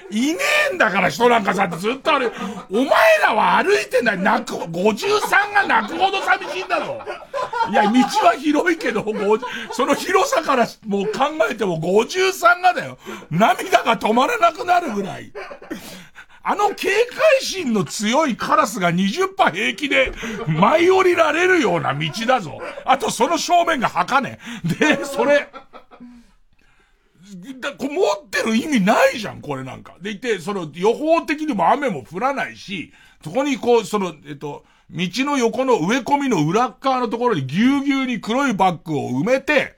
いねえんだから人なんかさずっとあれ、お前らは歩いてない、泣く、53が泣くほど寂しいんだぞ。いや、道は広いけど、その広さからもう考えても53がだよ。涙が止まらなくなるぐらい。あの警戒心の強いカラスが20%平気で舞い降りられるような道だぞ。あとその正面がねえ。で、それ、だこ持ってる意味ないじゃん、これなんか。でいて、その予報的にも雨も降らないし、そこにこう、その、えっと、道の横の植え込みの裏側のところにぎゅうぎゅうに黒いバッグを埋めて、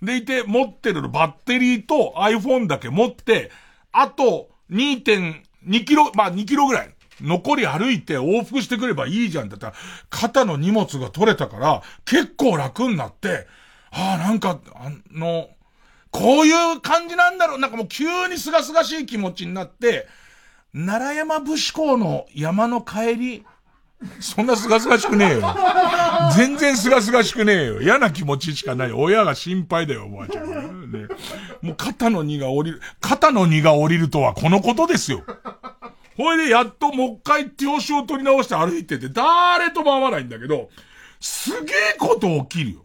でいて、持ってるバッテリーと iPhone だけ持って、あと2.2 2キロ、まあ2キロぐらい。残り歩いて往復してくればいいじゃんだったら、肩の荷物が取れたから、結構楽になって、ああ、なんか、あの、こういう感じなんだろう。なんかもう急に清々しい気持ちになって、奈良山武士校の山の帰り、そんな清々しくねえよ。全然清々しくねえよ。嫌な気持ちしかない。親が心配だよ、おばあちゃん。ね、もう肩の荷が降りる、肩の荷が降りるとはこのことですよ。ほいでやっともう一回手押しを取り直して歩いてて、誰とも会わないんだけど、すげえこと起きるよ。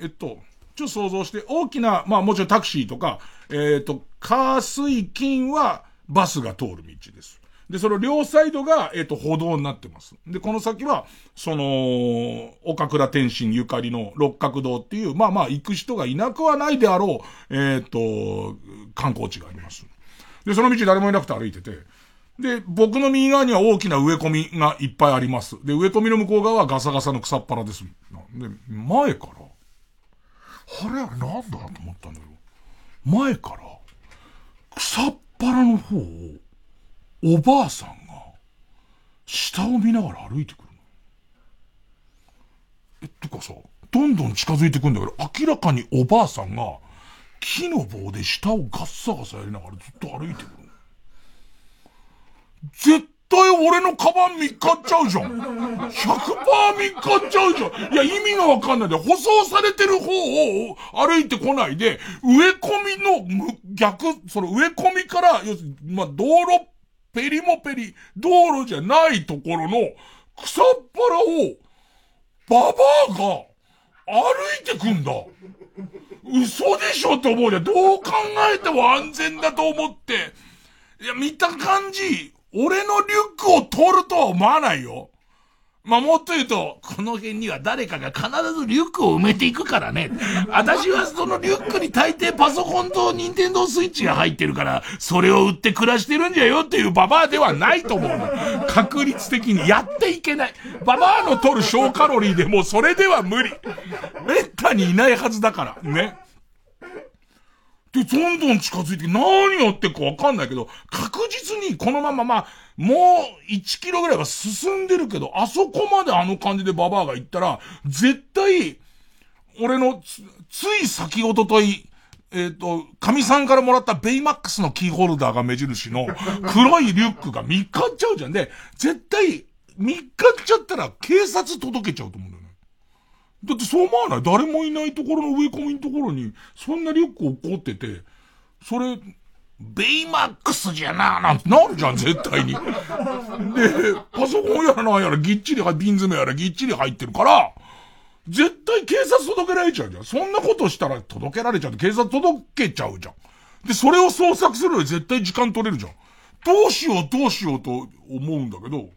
えっと、ちょっと想像して、大きな、まあもちろんタクシーとか、えっ、ー、と、火水金はバスが通る道です。で、その両サイドが、えっ、ー、と、歩道になってます。で、この先は、その、岡倉天心ゆかりの六角堂っていう、まあまあ行く人がいなくはないであろう、えっ、ー、と、観光地があります。で、その道誰もいなくて歩いてて、で、僕の右側には大きな植え込みがいっぱいあります。で、植え込みの向こう側はガサガサの草っぱらです。で、前から、あれはなんだと思ったんだけど、前から、草っぱらの方を、おばあさんが、下を見ながら歩いてくるの。え、とかさ、どんどん近づいてくんだけど、明らかにおばあさんが、木の棒で下をガッサガサやりながらずっと歩いてくるの。絶対俺のカバン見っかっちゃうじゃん。100%見っかっちゃうじゃん。いや、意味がわかんないで、舗装されてる方を歩いてこないで、植え込みの逆、その植え込みから、要するに、まあ、道路、ペリもペリ、道路じゃないところの草っぱらを、ババアが歩いてくんだ。嘘でしょって思うじゃん。どう考えても安全だと思って。いや、見た感じ、俺のリュックを取るとは思わないよ。まあ、もっと言うと、この辺には誰かが必ずリュックを埋めていくからね。私はそのリュックに大抵パソコンとニンテンドースイッチが入ってるから、それを売って暮らしてるんじゃよっていうババアではないと思うの。確率的にやっていけない。ババアの取る小カロリーでもそれでは無理。めったにいないはずだから。ね。で、どんどん近づいて、何やってるかわかんないけど、確実にこのまま、まあ、もう1キロぐらいは進んでるけど、あそこまであの感じでババアが行ったら、絶対、俺のつ、つい先ほどとい、えっ、ー、と、神さんからもらったベイマックスのキーホルダーが目印の黒いリュックが3日っちゃうじゃん。で、絶対、3日っちゃったら警察届けちゃうと思うんだよね。だってそう思わない？誰もいないところの植え込みのところに、そんなリュック落っこってて、それ、ベイマックスじゃななんてなるじゃん、絶対に。で、パソコンやらなんやらぎっちり、瓶詰めやらぎっちり入ってるから、絶対警察届けられちゃうじゃん。そんなことしたら届けられちゃう警察届けちゃうじゃん。で、それを捜索するのに絶対時間取れるじゃん。どうしようどうしようと思うんだけど、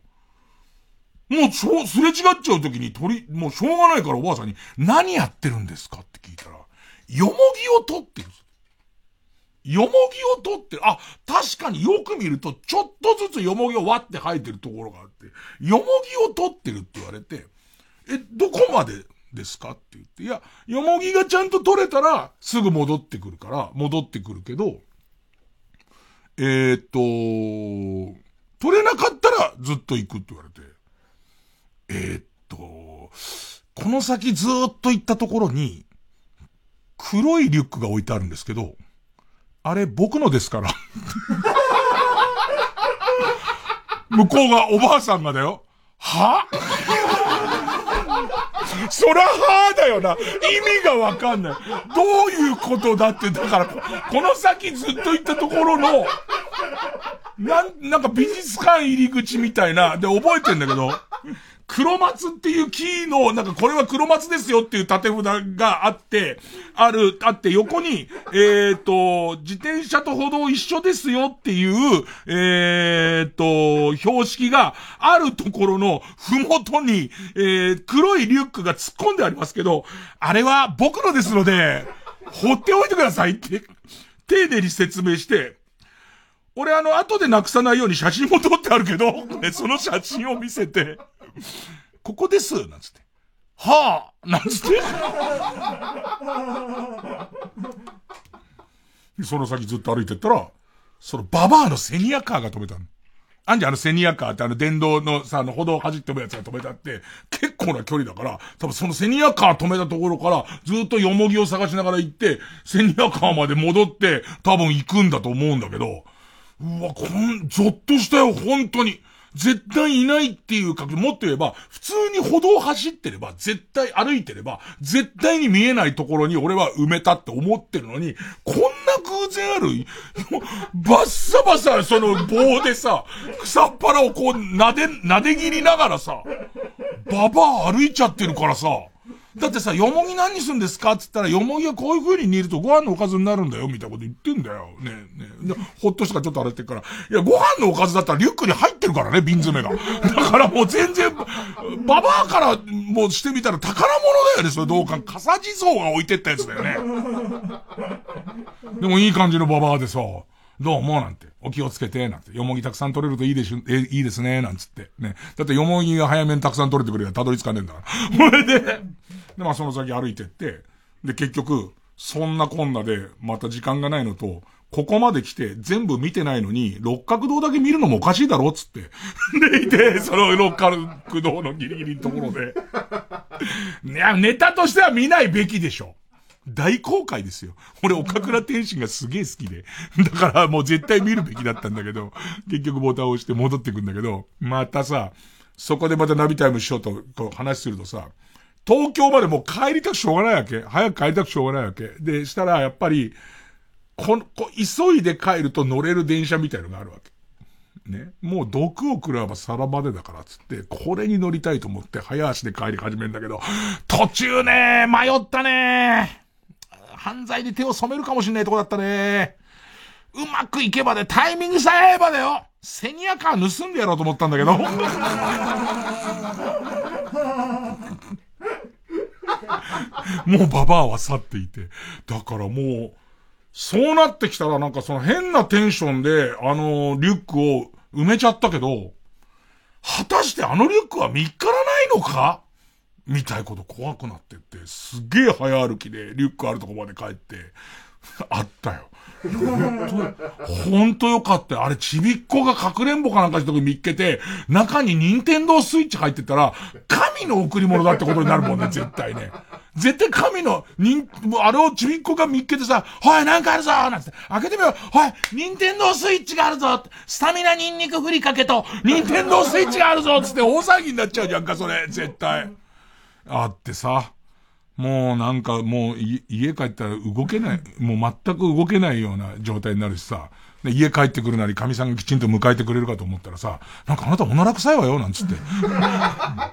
もう、すれ違っちゃう時に鳥、もうしょうがないからおばあさんに、何やってるんですかって聞いたら、よもぎを取ってる。よもぎを取ってる。あ、確かによく見ると、ちょっとずつよもぎを割って生えてるところがあって、よもぎを取ってるって言われて、え、どこまでですかって言って、いや、よもぎがちゃんと取れたら、すぐ戻ってくるから、戻ってくるけど、えー、っと、取れなかったらずっと行くって言われて、えー、っと、この先ずっと行ったところに、黒いリュックが置いてあるんですけど、あれ僕のですから。<laughs> 向こうがおばあさんがだよ。は？<laughs> そらはーだよな。意味がわかんない。どういうことだって、だから、この先ずっと行ったところの、なん、なんか美術館入り口みたいな、で覚えてんだけど、黒松っていうキーの、なんかこれは黒松ですよっていう縦札があって、ある、あって横に、えっ、と、自転車と歩道一緒ですよっていう、えっ、と、標識があるところのふもとに、えー、黒いリュックが突っ込んでありますけど、あれは僕のですので、放っておいてくださいって、丁寧に説明して、俺あの、後でなくさないように写真も撮ってあるけど、その写真を見せて、ここですなんつって。はあなんつって。その先ずっと歩いてったら、そのババアのセニアカーが止めたの。あんじゃあのセニアカーってあの電動のさ、あの歩道を走ってるやつが止めたって、結構な距離だから、多分そのセニアカー止めたところから、ずっとよもぎを探しながら行って、セニアカーまで戻って、多分行くんだと思うんだけど、うわ、こん、ゾッとしたよ、本当に。絶対いないっていうか、もっと言えば、普通に歩道走ってれば、絶対歩いてれば、絶対に見えないところに俺は埋めたって思ってるのに、こんな偶然ある。バッサバサその棒でさ、草っぱらをこう、撫で、撫で切りながらさ、ババア歩いちゃってるからさ、だってさ、よもぎ何にするんですかって言ったら、よもぎはこういう風に煮るとご飯のおかずになるんだよ、みたいなこと言ってんだよ。ねねほっとしたからちょっとあれってから、いや、ご飯のおかずだったらリュックに入ってるからね、瓶詰めが。だからもう全然、ババアからもうしてみたら宝物だよね、それどうか。笠地蔵が置いてったやつだよね。でもいい感じのババアでさ、どうも、なんて。お気をつけて、なんて。よもぎたくさん取れるといいでしゅ、え、いいですね、なんつって。ね。だってよもぎが早めにたくさん取れてくればたどり着かねえんだから。<laughs> これで、で、まあその先歩いてって、で、結局、そんなこんなで、また時間がないのと、ここまで来て全部見てないのに、六角堂だけ見るのもおかしいだろっつって。<laughs> でいて、その六角堂のギリギリのところで。いや、ネタとしては見ないべきでしょ。大公開ですよ。俺、岡倉天心がすげえ好きで。だからもう絶対見るべきだったんだけど、結局ボタンを押して戻ってくんだけど、またさ、そこでまたナビタイムしようと、こう話するとさ、東京までもう帰りたくしょうがないわけ。早く帰りたくしょうがないわけ。で、したらやっぱり、この、こ、急いで帰ると乗れる電車みたいのがあるわけ。ね。もう毒を食らえばさらばでだからつって、これに乗りたいと思って早足で帰り始めるんだけど、途中ね、迷ったね犯罪で手を染めるかもしんないとこだったね。うまくいけばで、タイミングさえ合えばだよ。セニアカー盗んでやろうと思ったんだけど。<laughs> もうババアは去っていて。だからもう、そうなってきたらなんかその変なテンションで、あのリュックを埋めちゃったけど、果たしてあのリュックは見っからないのか？みたいこと怖くなってって、すげえ早歩きでリュックあるとこまで帰って、あったよ。本当、本当よかったよ。あれ、ちびっこがかくれんぼかなんかした時見っけて、中にニンテンドースイッチ入ってたら、神の贈り物だってことになるもんね、絶対ね。絶対神の、にん、あれをちびっこが見っけてさ、おい、なんかあるぞなんて、開けてみようおい、ニンテンドースイッチがあるぞスタミナニンニクふりかけと、ニンテンドースイッチがあるぞつって大騒ぎになっちゃうじゃんか、それ、絶対。あってさ、もうなんかもう家帰ったら動けない、もう全く動けないような状態になるしさ、で家帰ってくるなり神さんがきちんと迎えてくれるかと思ったらさ、なんかあなたおなら臭いわよ、なんつって。だ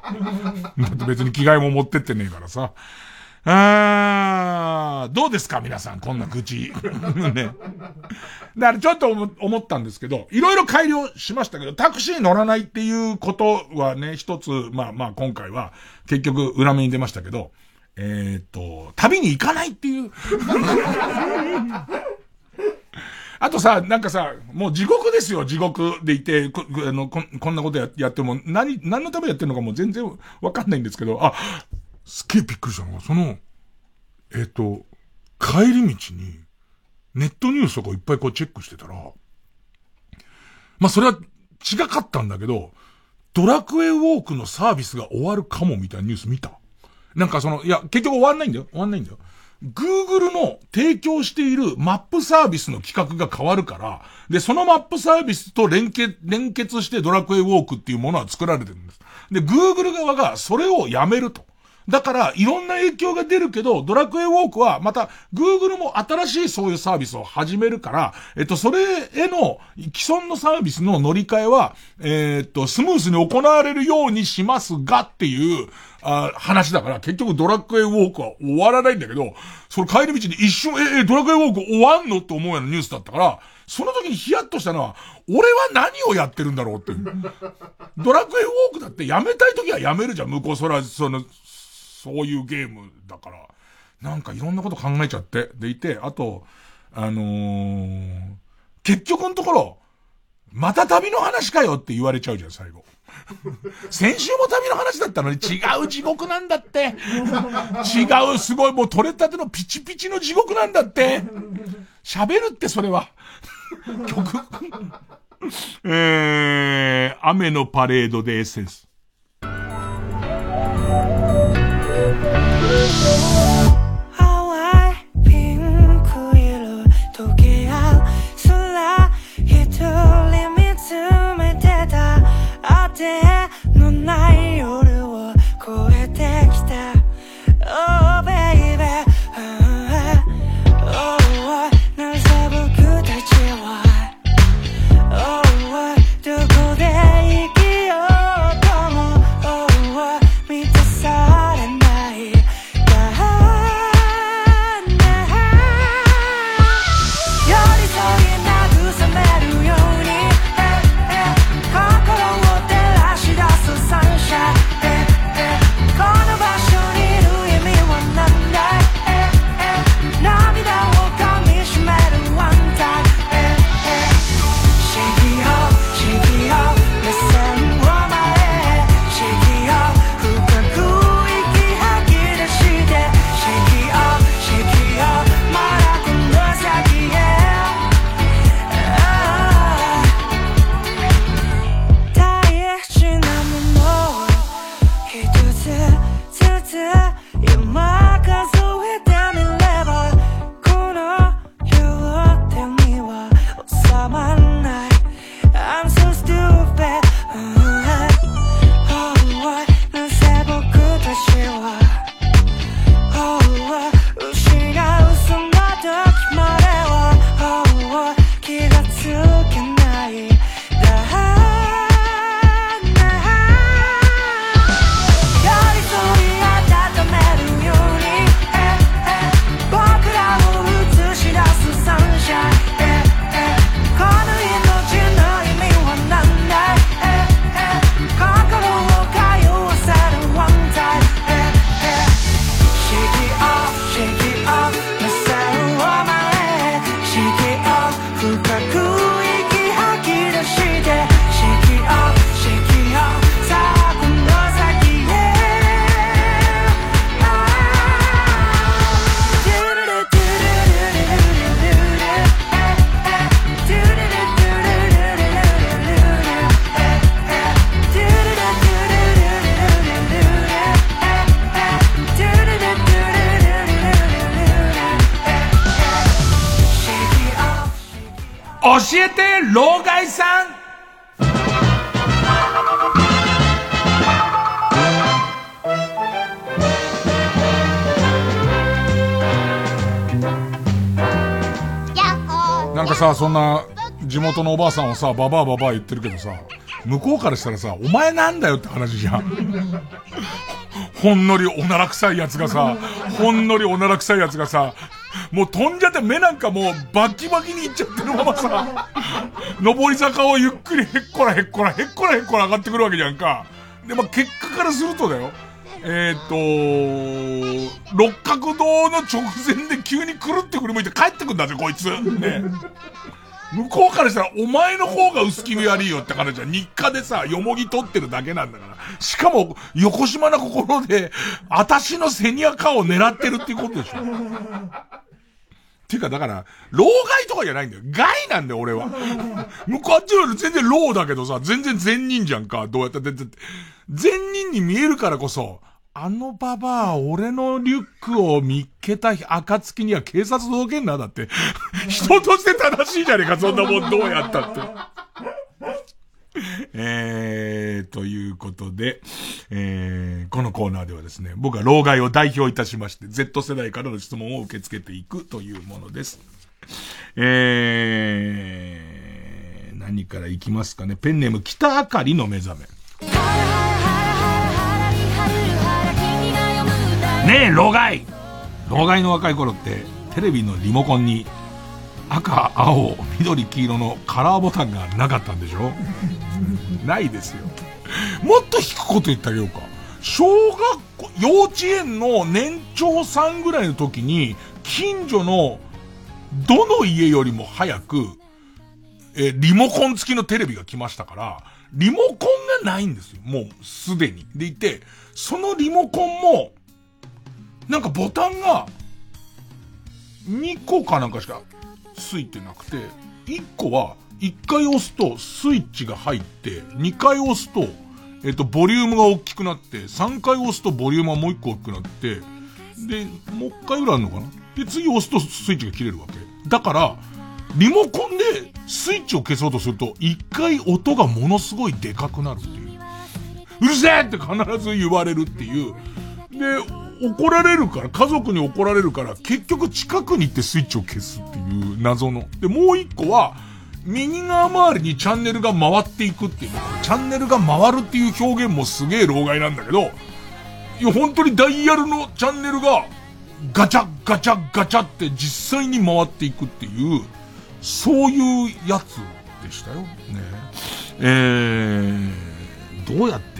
って別に着替えも持ってってねえからさ。あー、どうですか皆さん、こんな愚痴。<laughs> ね。だからちょっと思ったんですけど、いろいろ改良しましたけど、タクシー乗らないっていうことはね、一つ、まあまあ今回は、結局裏目に出ましたけど、えー、っと、旅に行かないっていう。<laughs> あとさ、なんかさ、もう地獄ですよ、地獄でいて、こあのここんなことややっても、何、何のためやってるのかもう全然わかんないんですけど、あ、すっげえびっくりしたのが、その、えっ、と、帰り道に、ネットニュースとかいっぱいこうチェックしてたら、まあそれは違かったんだけど、ドラクエウォークのサービスが終わるかもみたいなニュース見た。なんかその、いや、結局終わんないんだよ。終わんないんだよ。Google の提供しているマップサービスの企画が変わるから、で、そのマップサービスと連結、連結してドラクエウォークっていうものは作られてるんです。で、Google 側がそれをやめると。だから、いろんな影響が出るけど、ドラクエウォークは、また、Google も新しいそういうサービスを始めるから、えっと、それへの、既存のサービスの乗り換えは、え、っと、スムースに行われるようにしますがっていう、あ話だから、結局ドラクエウォークは終わらないんだけど、その帰り道に一瞬、え、え、ドラクエウォーク終わんのって思うようなニュースだったから、その時にヒヤッとしたのは、俺は何をやってるんだろうって。<laughs> ドラクエウォークだってやめたい時はやめるじゃん、向こうそら、その、そういうゲームだから、なんかいろんなこと考えちゃって、でいて、あと、あのー、結局のところ、また旅の話かよって言われちゃうじゃん、最後。<laughs> 先週も旅の話だったのに違う地獄なんだって。違う、すごい、もう取れたてのピチピチの地獄なんだって。喋るってそれは。曲。えー、雨のパレードでエッセンス。当教えて、老害さんなんかさ、そんな、地元のおばあさんをさ、ババアババア言ってるけどさ、向こうからしたらさ、お前なんだよって話じゃん。<laughs> ほんのりおなら臭いやつがさ、ほんのりおなら臭いやつがさ、もう飛んじゃって目なんかもうバキバキにいっちゃってるままさ、<laughs> 上り坂をゆっくりへっこらへっこらへっこらへっこら上がってくるわけじゃんか。で、まあ、結果からするとだよ。えっ、ー、と、六角堂の直前で急にくるって振り向いて帰ってくんだぜ、こいつ。ね。向こうからしたら、お前の方が薄気味悪いよって話じゃん。日課でさ、よもぎ取ってるだけなんだから。しかも、横島な心で、私のセニアカを狙ってるっていうことでしょ。ていうか、だから、老害とかじゃないんだよ。害なんだよ、俺は。向こうあっちより全然老だけどさ、全然善人じゃんか。どうやったって。善人に見えるからこそ、あのババア、俺のリュックを見っけた暁には警察届けんな、だって。<laughs> 人として正しいじゃねえか、そんなもんどうやったって。<laughs> えー、ということで、えー、このコーナーではですね、僕は老害を代表いたしまして、Z 世代からの質問を受け付けていくというものです。えー、何からいきますかね。ペンネーム北あかりの目覚め。ねえ、老害老害の若い頃って、テレビのリモコンに、赤、青、緑、黄色のカラーボタンがなかったんでしょ？ないですよ。もっと引くこと言ってあげようか。小学校、幼稚園の年長さんぐらいの時に、近所の、どの家よりも早く、え、リモコン付きのテレビが来ましたから、リモコンがないんですよ。もう、すでに。でいて、そのリモコンも、なんかボタンが、2個かなんかしかついてなくて、1個は、1回押すとスイッチが入って、2回押すと、えっ、と、ボリュームが大きくなって、3回押すとボリュームがもう1個大きくなって、で、もう1回ぐらいあるのかな？で、次押すとスイッチが切れるわけ。だから、リモコンでスイッチを消そうとすると、1回音がものすごいでかくなるっていう。うるせえって必ず言われるっていう。で、怒られるから、家族に怒られるから、結局近くに行ってスイッチを消すっていう謎の。で、もう一個は、右側周りにチャンネルが回っていくっていう。チャンネルが回るっていう表現もすげえ老害なんだけど、いや、本当にダイヤルのチャンネルが、ガチャガチャガチャって実際に回っていくっていう、そういうやつでしたよ。ねえー、どうやって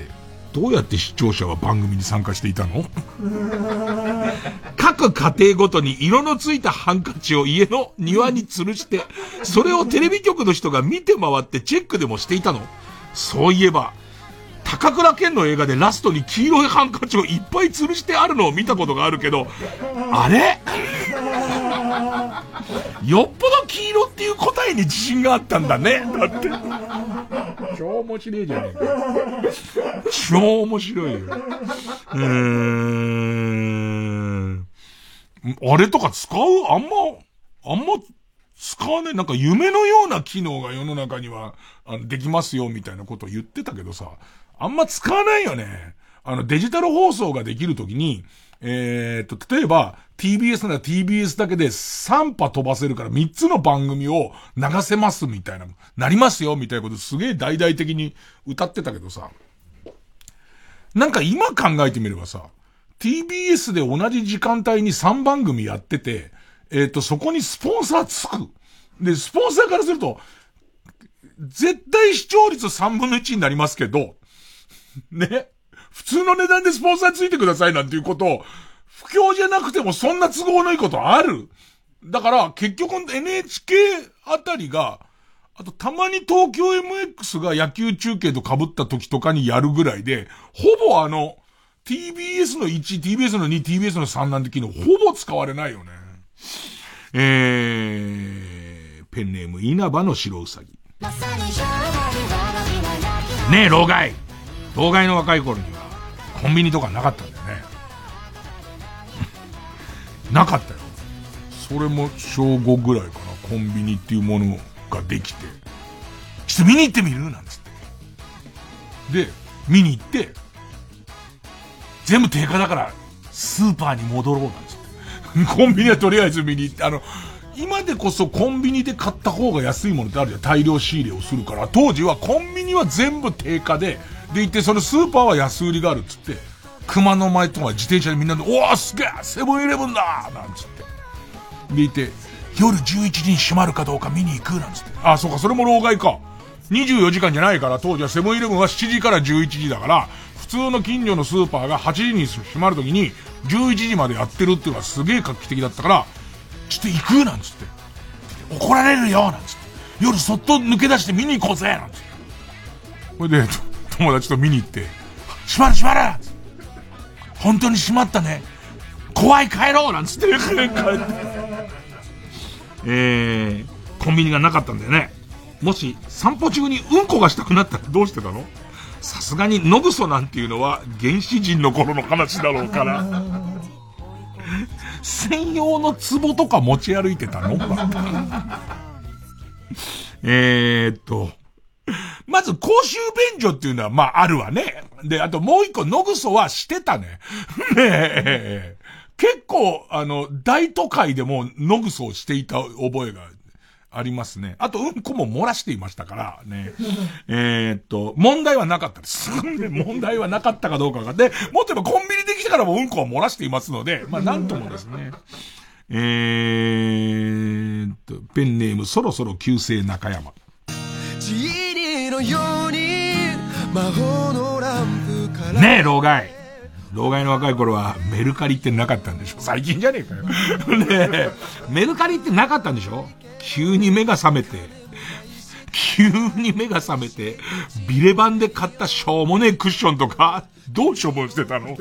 どうやって視聴者は番組に参加していたの？<laughs> 各家庭ごとに色のついたハンカチを家の庭に吊るして、それをテレビ局の人が見て回ってチェックでもしていたの。そういえば、高倉健の映画でラストに黄色いハンカチをいっぱい吊るしてあるのを見たことがあるけど、あれ？<laughs> よっぽど黄色っていう答えに自信があったんだね。だって。超面白いじゃねえか。超面白いよ。うーん。あれとか使う？あんま、あんま使わない。なんか夢のような機能が世の中には、できますよ、みたいなことを言ってたけどさ、あんま使わないよね。あの、デジタル放送ができるときに、えー、っと、例えば、TBS なら TBS だけで3波飛ばせるから3つの番組を流せますみたいな、なりますよみたいなことすげえ大々的に歌ってたけどさ、なんか今考えてみればさ、TBS で同じ時間帯に3番組やってて、えっ、と、そこにスポンサーつく。で、スポンサーからすると、絶対視聴率3分の1になりますけど、ね。普通の値段でスポンサーついてくださいなんていうことを、不況じゃなくてもそんな都合のいいことあるだから、結局 NHK あたりが、あとたまに東京 MX が野球中継と被った時とかにやるぐらいで、ほぼあの、TBS の1、TBS の2、TBS の3なんて機能、ほぼ使われないよね。えー、ペンネーム稲葉の白うさぎ。ねえ、老害。老害の若い頃には、コンビニとかなかったんだよね。<laughs> なかったよ。それも小5ぐらいかな。コンビニっていうものができて、ちょっと見に行ってみる？なんつって。で、見に行って、全部定価だから、スーパーに戻ろうなんつって。<laughs> コンビニはとりあえず見に行って、あの、今でこそコンビニで買った方が安いものってあるじゃん。大量仕入れをするから。当時はコンビニは全部定価で、で行ってそのスーパーは安売りがあるっつって、熊の前とか自転車でみんなで、おおすげえセブンイレブンだなんつって。でいて、夜11時に閉まるかどうか見に行くなんつって。あ、そうか、それも老害か。24時間じゃないから、当時はセブンイレブンは7時から11時だから、普通の近所のスーパーが8時に閉まるときに、11時までやってるっていうのはすげえ画期的だったから、ちょっと行くなんつって。怒られるよなんつって。夜そっと抜け出して見に行こうぜなんつって。これで、友達と見に行って、閉まる閉まる。本当に閉まったね。怖い帰ろうなんつって帰って。えー、コンビニがなかったんだよね。もし散歩中にうんこがしたくなったらどうしてたのさすがにノグソなんていうのは原始人の頃の話だろうから。専用の壺とか持ち歩いてたの？えっと。<laughs> まず公衆便所っていうのはまああるわね。で、あともう一個ノグソはしてたね。<laughs> ねえ。結構、あの、大都会でもノグソをしていた覚えがありますね。あと、うんこも漏らしていましたからね。<laughs> えっと、問題はなかったです。問題はなかったかどうかが。で、もっと言えばコンビニできてからもうんこは漏らしていますので、まあなんともですね。えーっと、ペンネームそろそろ旧姓中山。ねえ、老害。老害の若い頃はメルカリってなかったんでしょ？最近じゃねえかよ。<laughs> ねえ、メルカリってなかったんでしょ？急に目が覚めて、急に目が覚めて、ビレ版で買ったしょうもねえクッションとか、どう処分してたの？はっ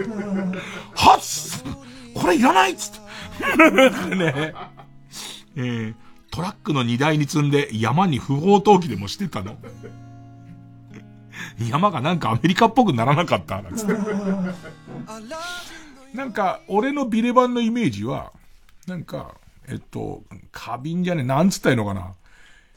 これいらないっつって。<laughs> ねえー、トラックの荷台に積んで山に不法投棄でもしてたの。<laughs> 山がなんかアメリカっぽくならなかったなんつって。なんか、俺のビレ版のイメージは、なんか、えっと、花瓶じゃねえ、なんつったらいいのかな。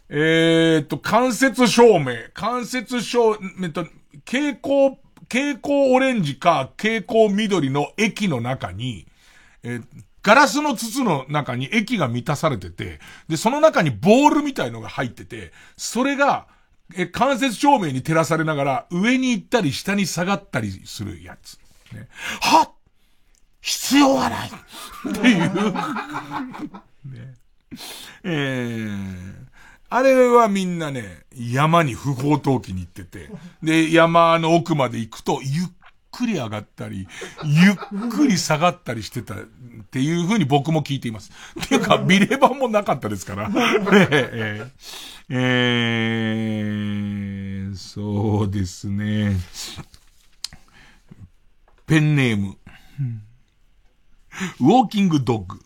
えー、っと、間接照明、間接照、えっと、蛍光、蛍光オレンジか蛍光緑の液の中に、えー、ガラスの筒の中に液が満たされてて、で、その中にボールみたいのが入ってて、それが、え、間接照明に照らされながら、上に行ったり下に下がったりするやつ。ね、はっ！必要はない。っていう。ね。えー、あれはみんなね、山に不法投棄に行ってて、で、山の奥まで行くと、ゆっくり上がったり、ゆっくり下がったりしてたっていうふうに僕も聞いています。っていうか、ビレバンもなかったですから。<laughs> えー、えー、そうですね。ペンネーム。ウォーキングドッグ。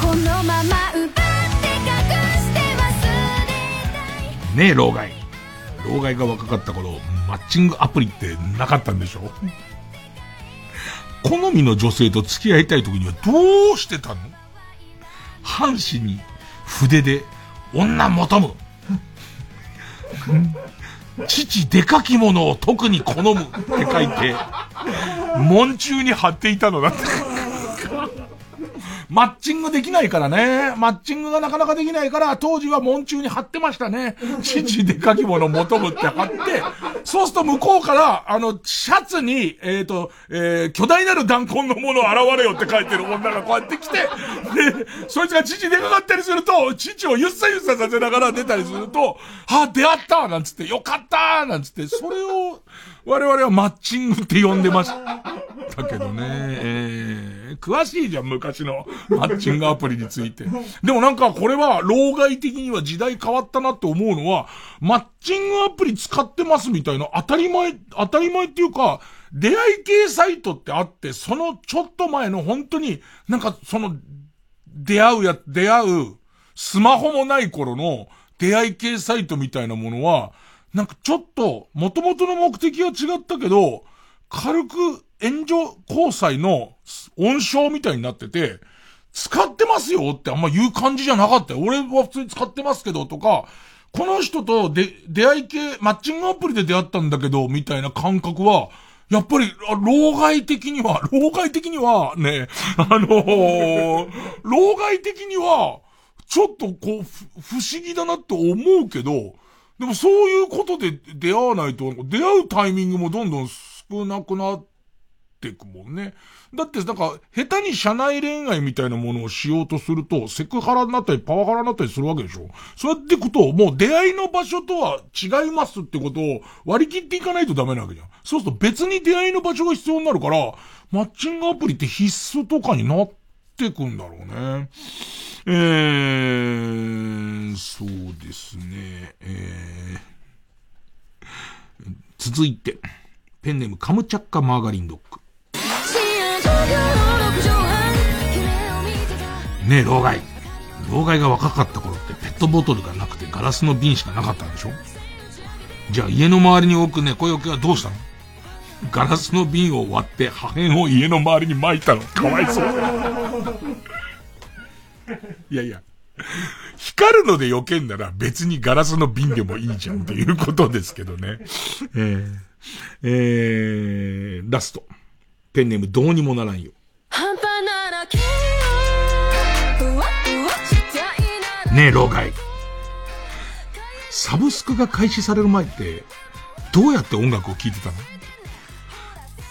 このまま奪って隠して忘れねえ、老害。老害が若かった頃、マッチングアプリってなかったんでしょ？好みの女性と付き合いたい時にはどうしてたの？半紙に筆で女求む。父でかきものを特に好むって書いて、門中に貼っていたのだって。マッチングできないからね。マッチングがなかなかできないから、当時は門中に貼ってましたね。父でかき物求むって貼って、そうすると向こうから、あの、シャツに、えっ、ー、と、えー、巨大なる弾痕のもの現れよって書いてる女がこうやって来て、で、そいつが父でかかったりすると、父をゆっさゆっささせながら出たりすると、あ、出会ったなんつって、よかったなんつって、それを、我々はマッチングって呼んでましたけどね。えー、詳しいじゃん、昔のマッチングアプリについて。でもなんかこれは、老害的には時代変わったなって思うのは、マッチングアプリ使ってますみたいな当たり前、当たり前っていうか、出会い系サイトってあって、そのちょっと前の本当に、なんかその、出会うや、出会う、スマホもない頃の出会い系サイトみたいなものは、なんかちょっと、元々の目的は違ったけど、軽く援助交際の温床みたいになってて、使ってますよってあんま言う感じじゃなかったよ。俺は普通に使ってますけどとか、この人とで、出会い系、マッチングアプリで出会ったんだけど、みたいな感覚は、やっぱり、老害的には、<laughs> 老害的には、ね、あのー、老害的には、ちょっとこう、不思議だなって思うけど、でもそういうことで出会わないと、出会うタイミングもどんどん少なくなっていくもんね。だってなんか、下手に社内恋愛みたいなものをしようとすると、セクハラになったりパワハラになったりするわけでしょそうやっていくと、もう出会いの場所とは違いますってことを割り切っていかないとダメなわけじゃん。そうすると別に出会いの場所が必要になるから、マッチングアプリって必須とかになってくんだろうね。えー、そうですね、えー、続いて、ペンネームカムチャッカマーガリンドッグ。ね、老害。老害が若かった頃ってペットボトルがなくてガラスの瓶しかなかったんでしょ？じゃあ家の周りに置く猫よけはどうしたの？ガラスの瓶を割って破片を家の周りに撒いたの。かわいそう。<laughs> いやいや。光るので避けんなら別にガラスの瓶でもいいじゃんっていうことですけどね。えー、えー、ラスト。ペンネームどうにもならんよ。ねえ、老害。サブスクが開始される前って、どうやって音楽を聴いてたの？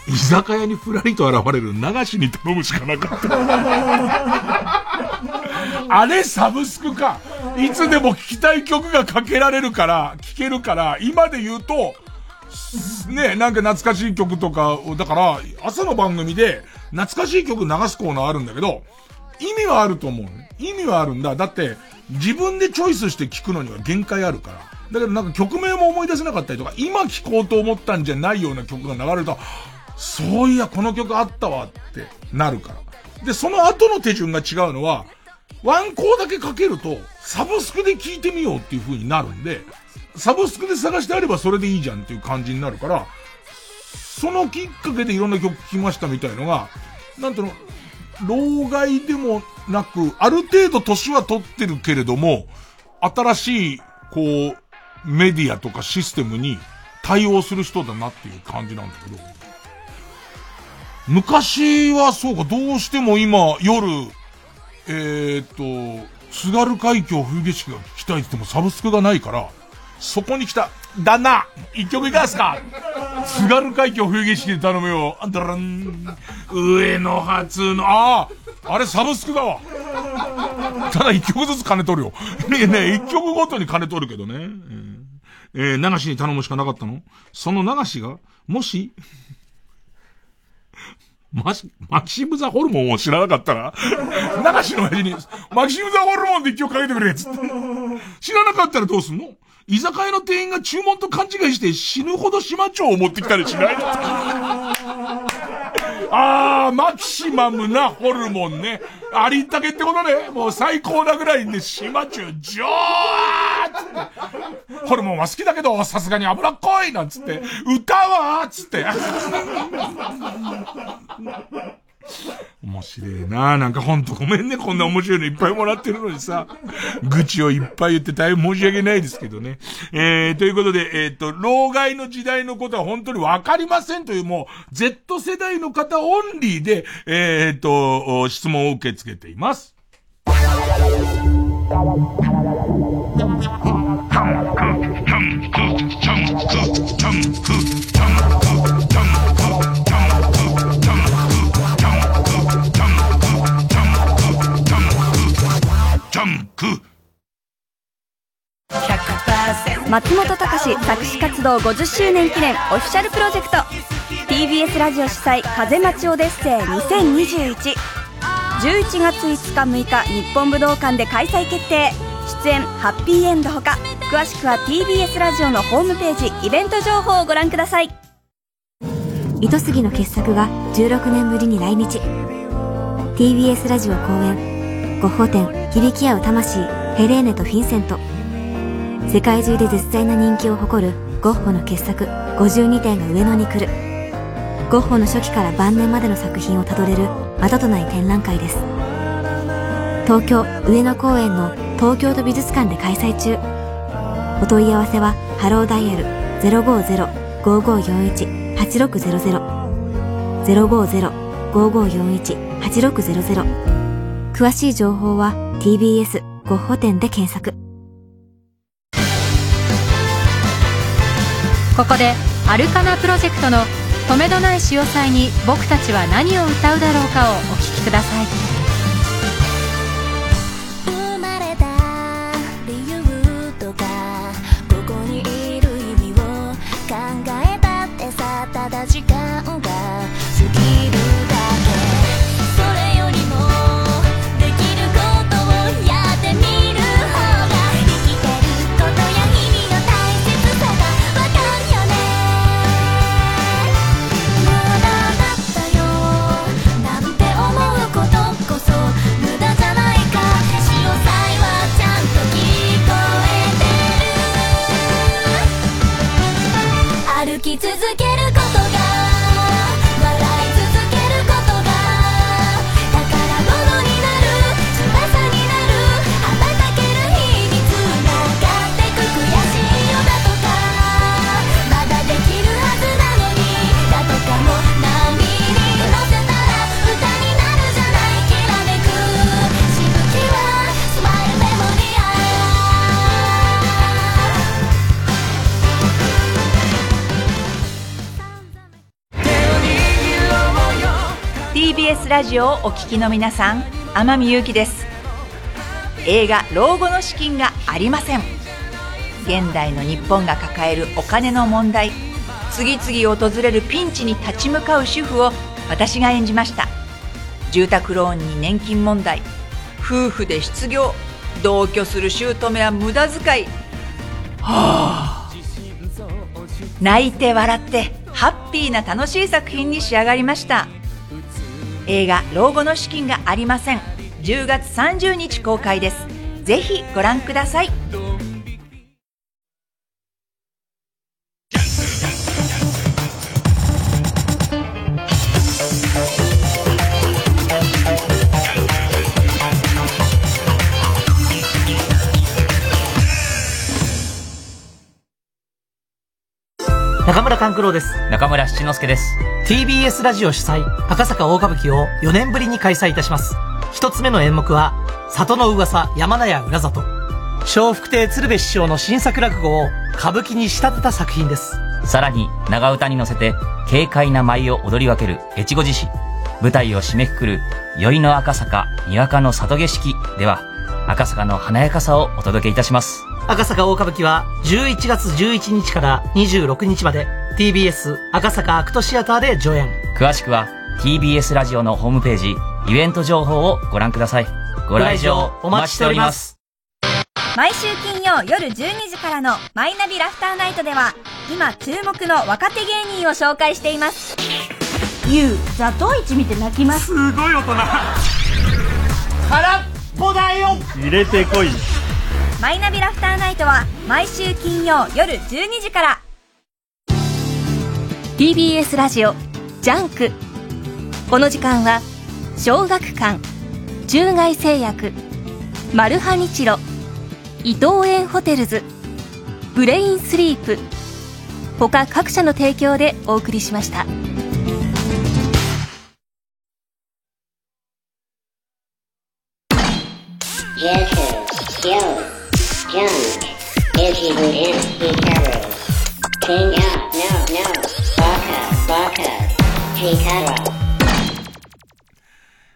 居酒屋にふらりと現れる流しに頼むしかなかった。<laughs> あれサブスクか。いつでも聴きたい曲がかけられるから、聴けるから、今で言うと、ね、なんか懐かしい曲とかだから、朝の番組で懐かしい曲流すコーナーあるんだけど、意味はあると思う、意味はあるんだ。だって、自分でチョイスして聴くのには限界あるから。だけどなんか曲名も思い出せなかったりとか、今聴こうと思ったんじゃないような曲が流れると、そういや、この曲あったわってなるから。で、その後の手順が違うのは、ワンコーだけかけると、サブスクで聴いてみようっていう風になるんで、サブスクで探してあればそれでいいじゃんっていう感じになるから、そのきっかけでいろんな曲聴きましたみたいのが、なんていうの、老害でもなく、ある程度年は取ってるけれども、新しい、こう、メディアとかシステムに対応する人だなっていう感じなんだけど。昔はそうか、どうしても今、夜、えー、っと、津軽海峡冬景色が聞きたいって言ってもサブスクがないから、そこに来た、旦那一曲いかがですか？津軽海峡冬景色で頼むよ。あんたらん、上野初の、あああれサブスクだわ。ただ一曲ずつ金取るよ。<laughs> ねえねえ、一曲ごとに金取るけどね。えー、え、流しに頼むしかなかったの？その流しが、もし、マシ、マキシムザホルモンを知らなかったら、流しの親父に、マキシムザホルモンで一曲かけてくれ、つって。知らなかったらどうすんの？居酒屋の店員が注文と勘違いして死ぬほど島町を持ってきたりしない <laughs> あー、マキシマムなホルモンね。ありったけってことね。もう最高なぐらいで、島中、ジョーって。ホルモンは好きだけど、さすがに脂っこいなんつって、歌はつって。面白いななんかほんとごめんね、こんな面白いのいっぱいもらってるのにさ。愚痴をいっぱい言って大変申し訳ないですけどね。えー、ということで、えっ、ー、と、老害の時代のことは本当にわかりませんというもう、Z 世代の方オンリーで、えっ、ー、と、質問を受け付けています。松本隆作詞活動50周年記念オフィシャルプロジェクト。TBS ラジオ主催風待ちオデッセイ2021 11月5日6日日本武道館で開催決定。出演ハッピーエンドほか。詳しくは TBS ラジオのホームページイベント情報をご覧ください。糸杉の傑作が16年ぶりに来日。TBS ラジオ公演。ゴッホ展響き合う魂ヘレーネとフィンセント。世界中で絶大な人気を誇るゴッホの傑作52点が上野に来る。ゴッホの初期から晩年までの作品をたどれるまたとない展覧会です。東京上野公園の東京都美術館で開催中。お問い合わせはハローダイヤル050-5541-8600 050-5541-8600詳しい情報は TBS ゴッホ店で検索。ここでアルカナプロジェクトの「とめどない潮騒に僕たちは何を歌うだろうか」をお聴きください。ジオをお聞きの皆さん天海祐希です。映画「老後の資金がありません」現代の日本が抱えるお金の問題。次々訪れるピンチに立ち向かう主婦を私が演じました。住宅ローンに年金問題。夫婦で失業。同居する姑は無駄遣い。はあ泣いて笑ってハッピーな楽しい作品に仕上がりました。映画「老後の資金がありません」10月30日公開です。ぜひご覧ください。中村勘九郎です。中村七之助です。TBS ラジオ主催、赤坂大歌舞伎を4年ぶりに開催いたします。一つ目の演目は、里の噂山名屋裏里。笑福亭鶴瓶師匠の新作落語を歌舞伎に仕立てた作品です。さらに、長唄に乗せて、軽快な舞を踊り分ける越後獅子。舞台を締めくくる、宵の赤坂、にわかの里景色では、赤坂の華やかさをお届けいたします。赤坂大歌舞伎は11月11日から26日まで TBS 赤坂アクトシアターで上演。詳しくは、TBS ラジオのホームページ、イベント情報をご覧ください。ご来場お待ちしております。毎週金曜夜12時からのマイナビラフターナイトでは今注目の若手芸人を紹介していますゆうザトウイチ見て泣きますすごい大人空っぽだよ入れてこいマイナビラフターナイトは毎週金曜夜12時から TBS ラジオジャンクこの時間は小学館中外製薬マルハニチロ伊藤園ホテルズブレインスリープ他各社の提供でお送りしました。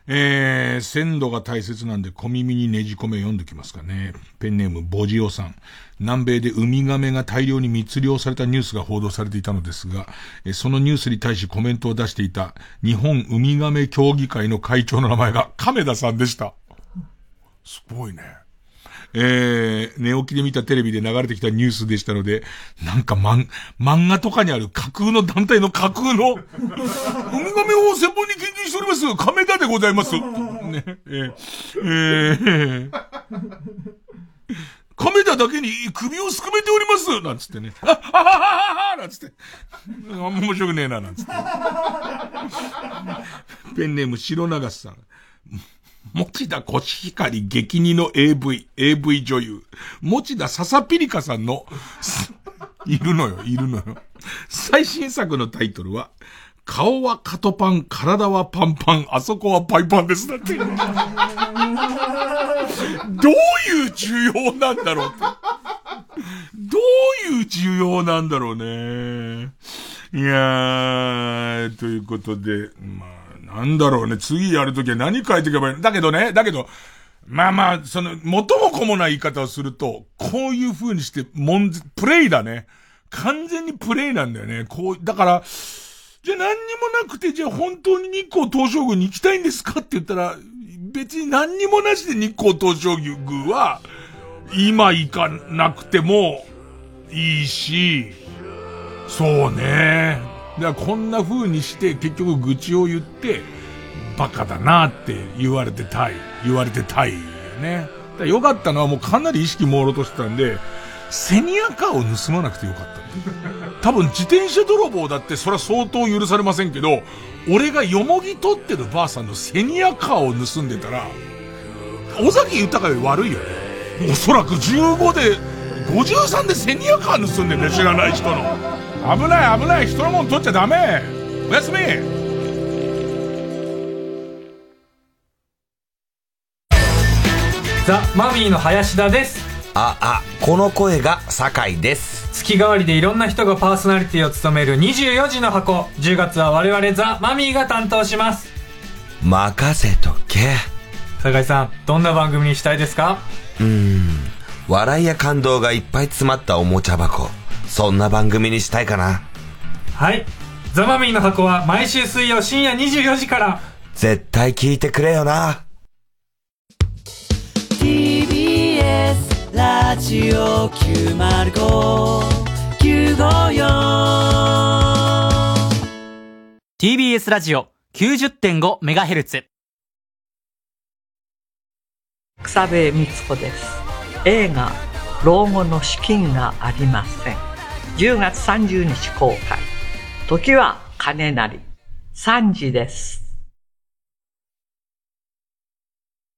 えー、鮮度が大切なんで小耳にねじ込め読んできますかね。ペンネームボジオさん。南米でウミガメが大量に密漁されたニュースが報道されていたのですが、そのニュースに対しコメントを出していた日本ウミガメ協議会の会長の名前が亀田さんでした。すごいね。えー、寝起きで見たテレビで流れてきたニュースでしたので、なんか漫、漫画とかにある架空の団体の架空の、<laughs> ウミガメを専門に研ります、亀田でございます。ね、えー、えー、亀田だけに首をすくめておりますなんつってね。あ、あははははなんつって。あんま面白くねえな、なんつって。ペンネーム白長さん。持田コシヒカリ激似の AV、AV 女優。持田ササピリカさんの、いるのよ、いるのよ。最新作のタイトルは、顔はカトパン、体はパンパン、あそこはパイパンです。だって。どういう需要なんだろうって。どういう需要なんだろうね。いやー、ということで、まあ、なんだろうね。次やるときは何書いていけばいいの？だけどね、だけど、まあまあ、その、元も子もない言い方をすると、こういう風にして、もん、プレイだね。完全にプレイなんだよね。こう、だから、じゃあ何にもなくて、じゃあ本当に日光東照宮に行きたいんですか？って言ったら、別に何にもなしで日光東照宮は、今行かなくてもいいし、そうね。だからこんな風にして結局愚痴を言って、バカだなって言われてたい。言われてたいよね。だかよかったのはもうかなり意識朦朧としてたんで、セニアカーを盗まなくてよかった。多分自転車泥棒だってそれは相当許されませんけど、俺がよもぎ取ってるばあさんのセニアカーを盗んでたら、尾崎豊より悪いよね。おそらく15で、53でセニアカー盗んでんだよ、知らない人の。危ない危ない、人のもん取っちゃダメ。おやすみ。ザ・マミーの林田ですあ、あ、この声が酒井です。月替わりでいろんな人がパーソナリティを務める24時の箱10月は我々ザ・マミーが担当します任せとけ。酒井さんどんな番組にしたいですか？うーん。笑いや感動がいっぱい詰まったおもちゃ箱。そんな番組にしたいかな。はいザ・マミーの箱は毎週水曜深夜24時から絶対聞いてくれよな。TBS ラジオ905954 TBS ラジオ 90.5MHz 草部光子です。映画老後の資金がありません。10月30日公開。時は金なり。3時です。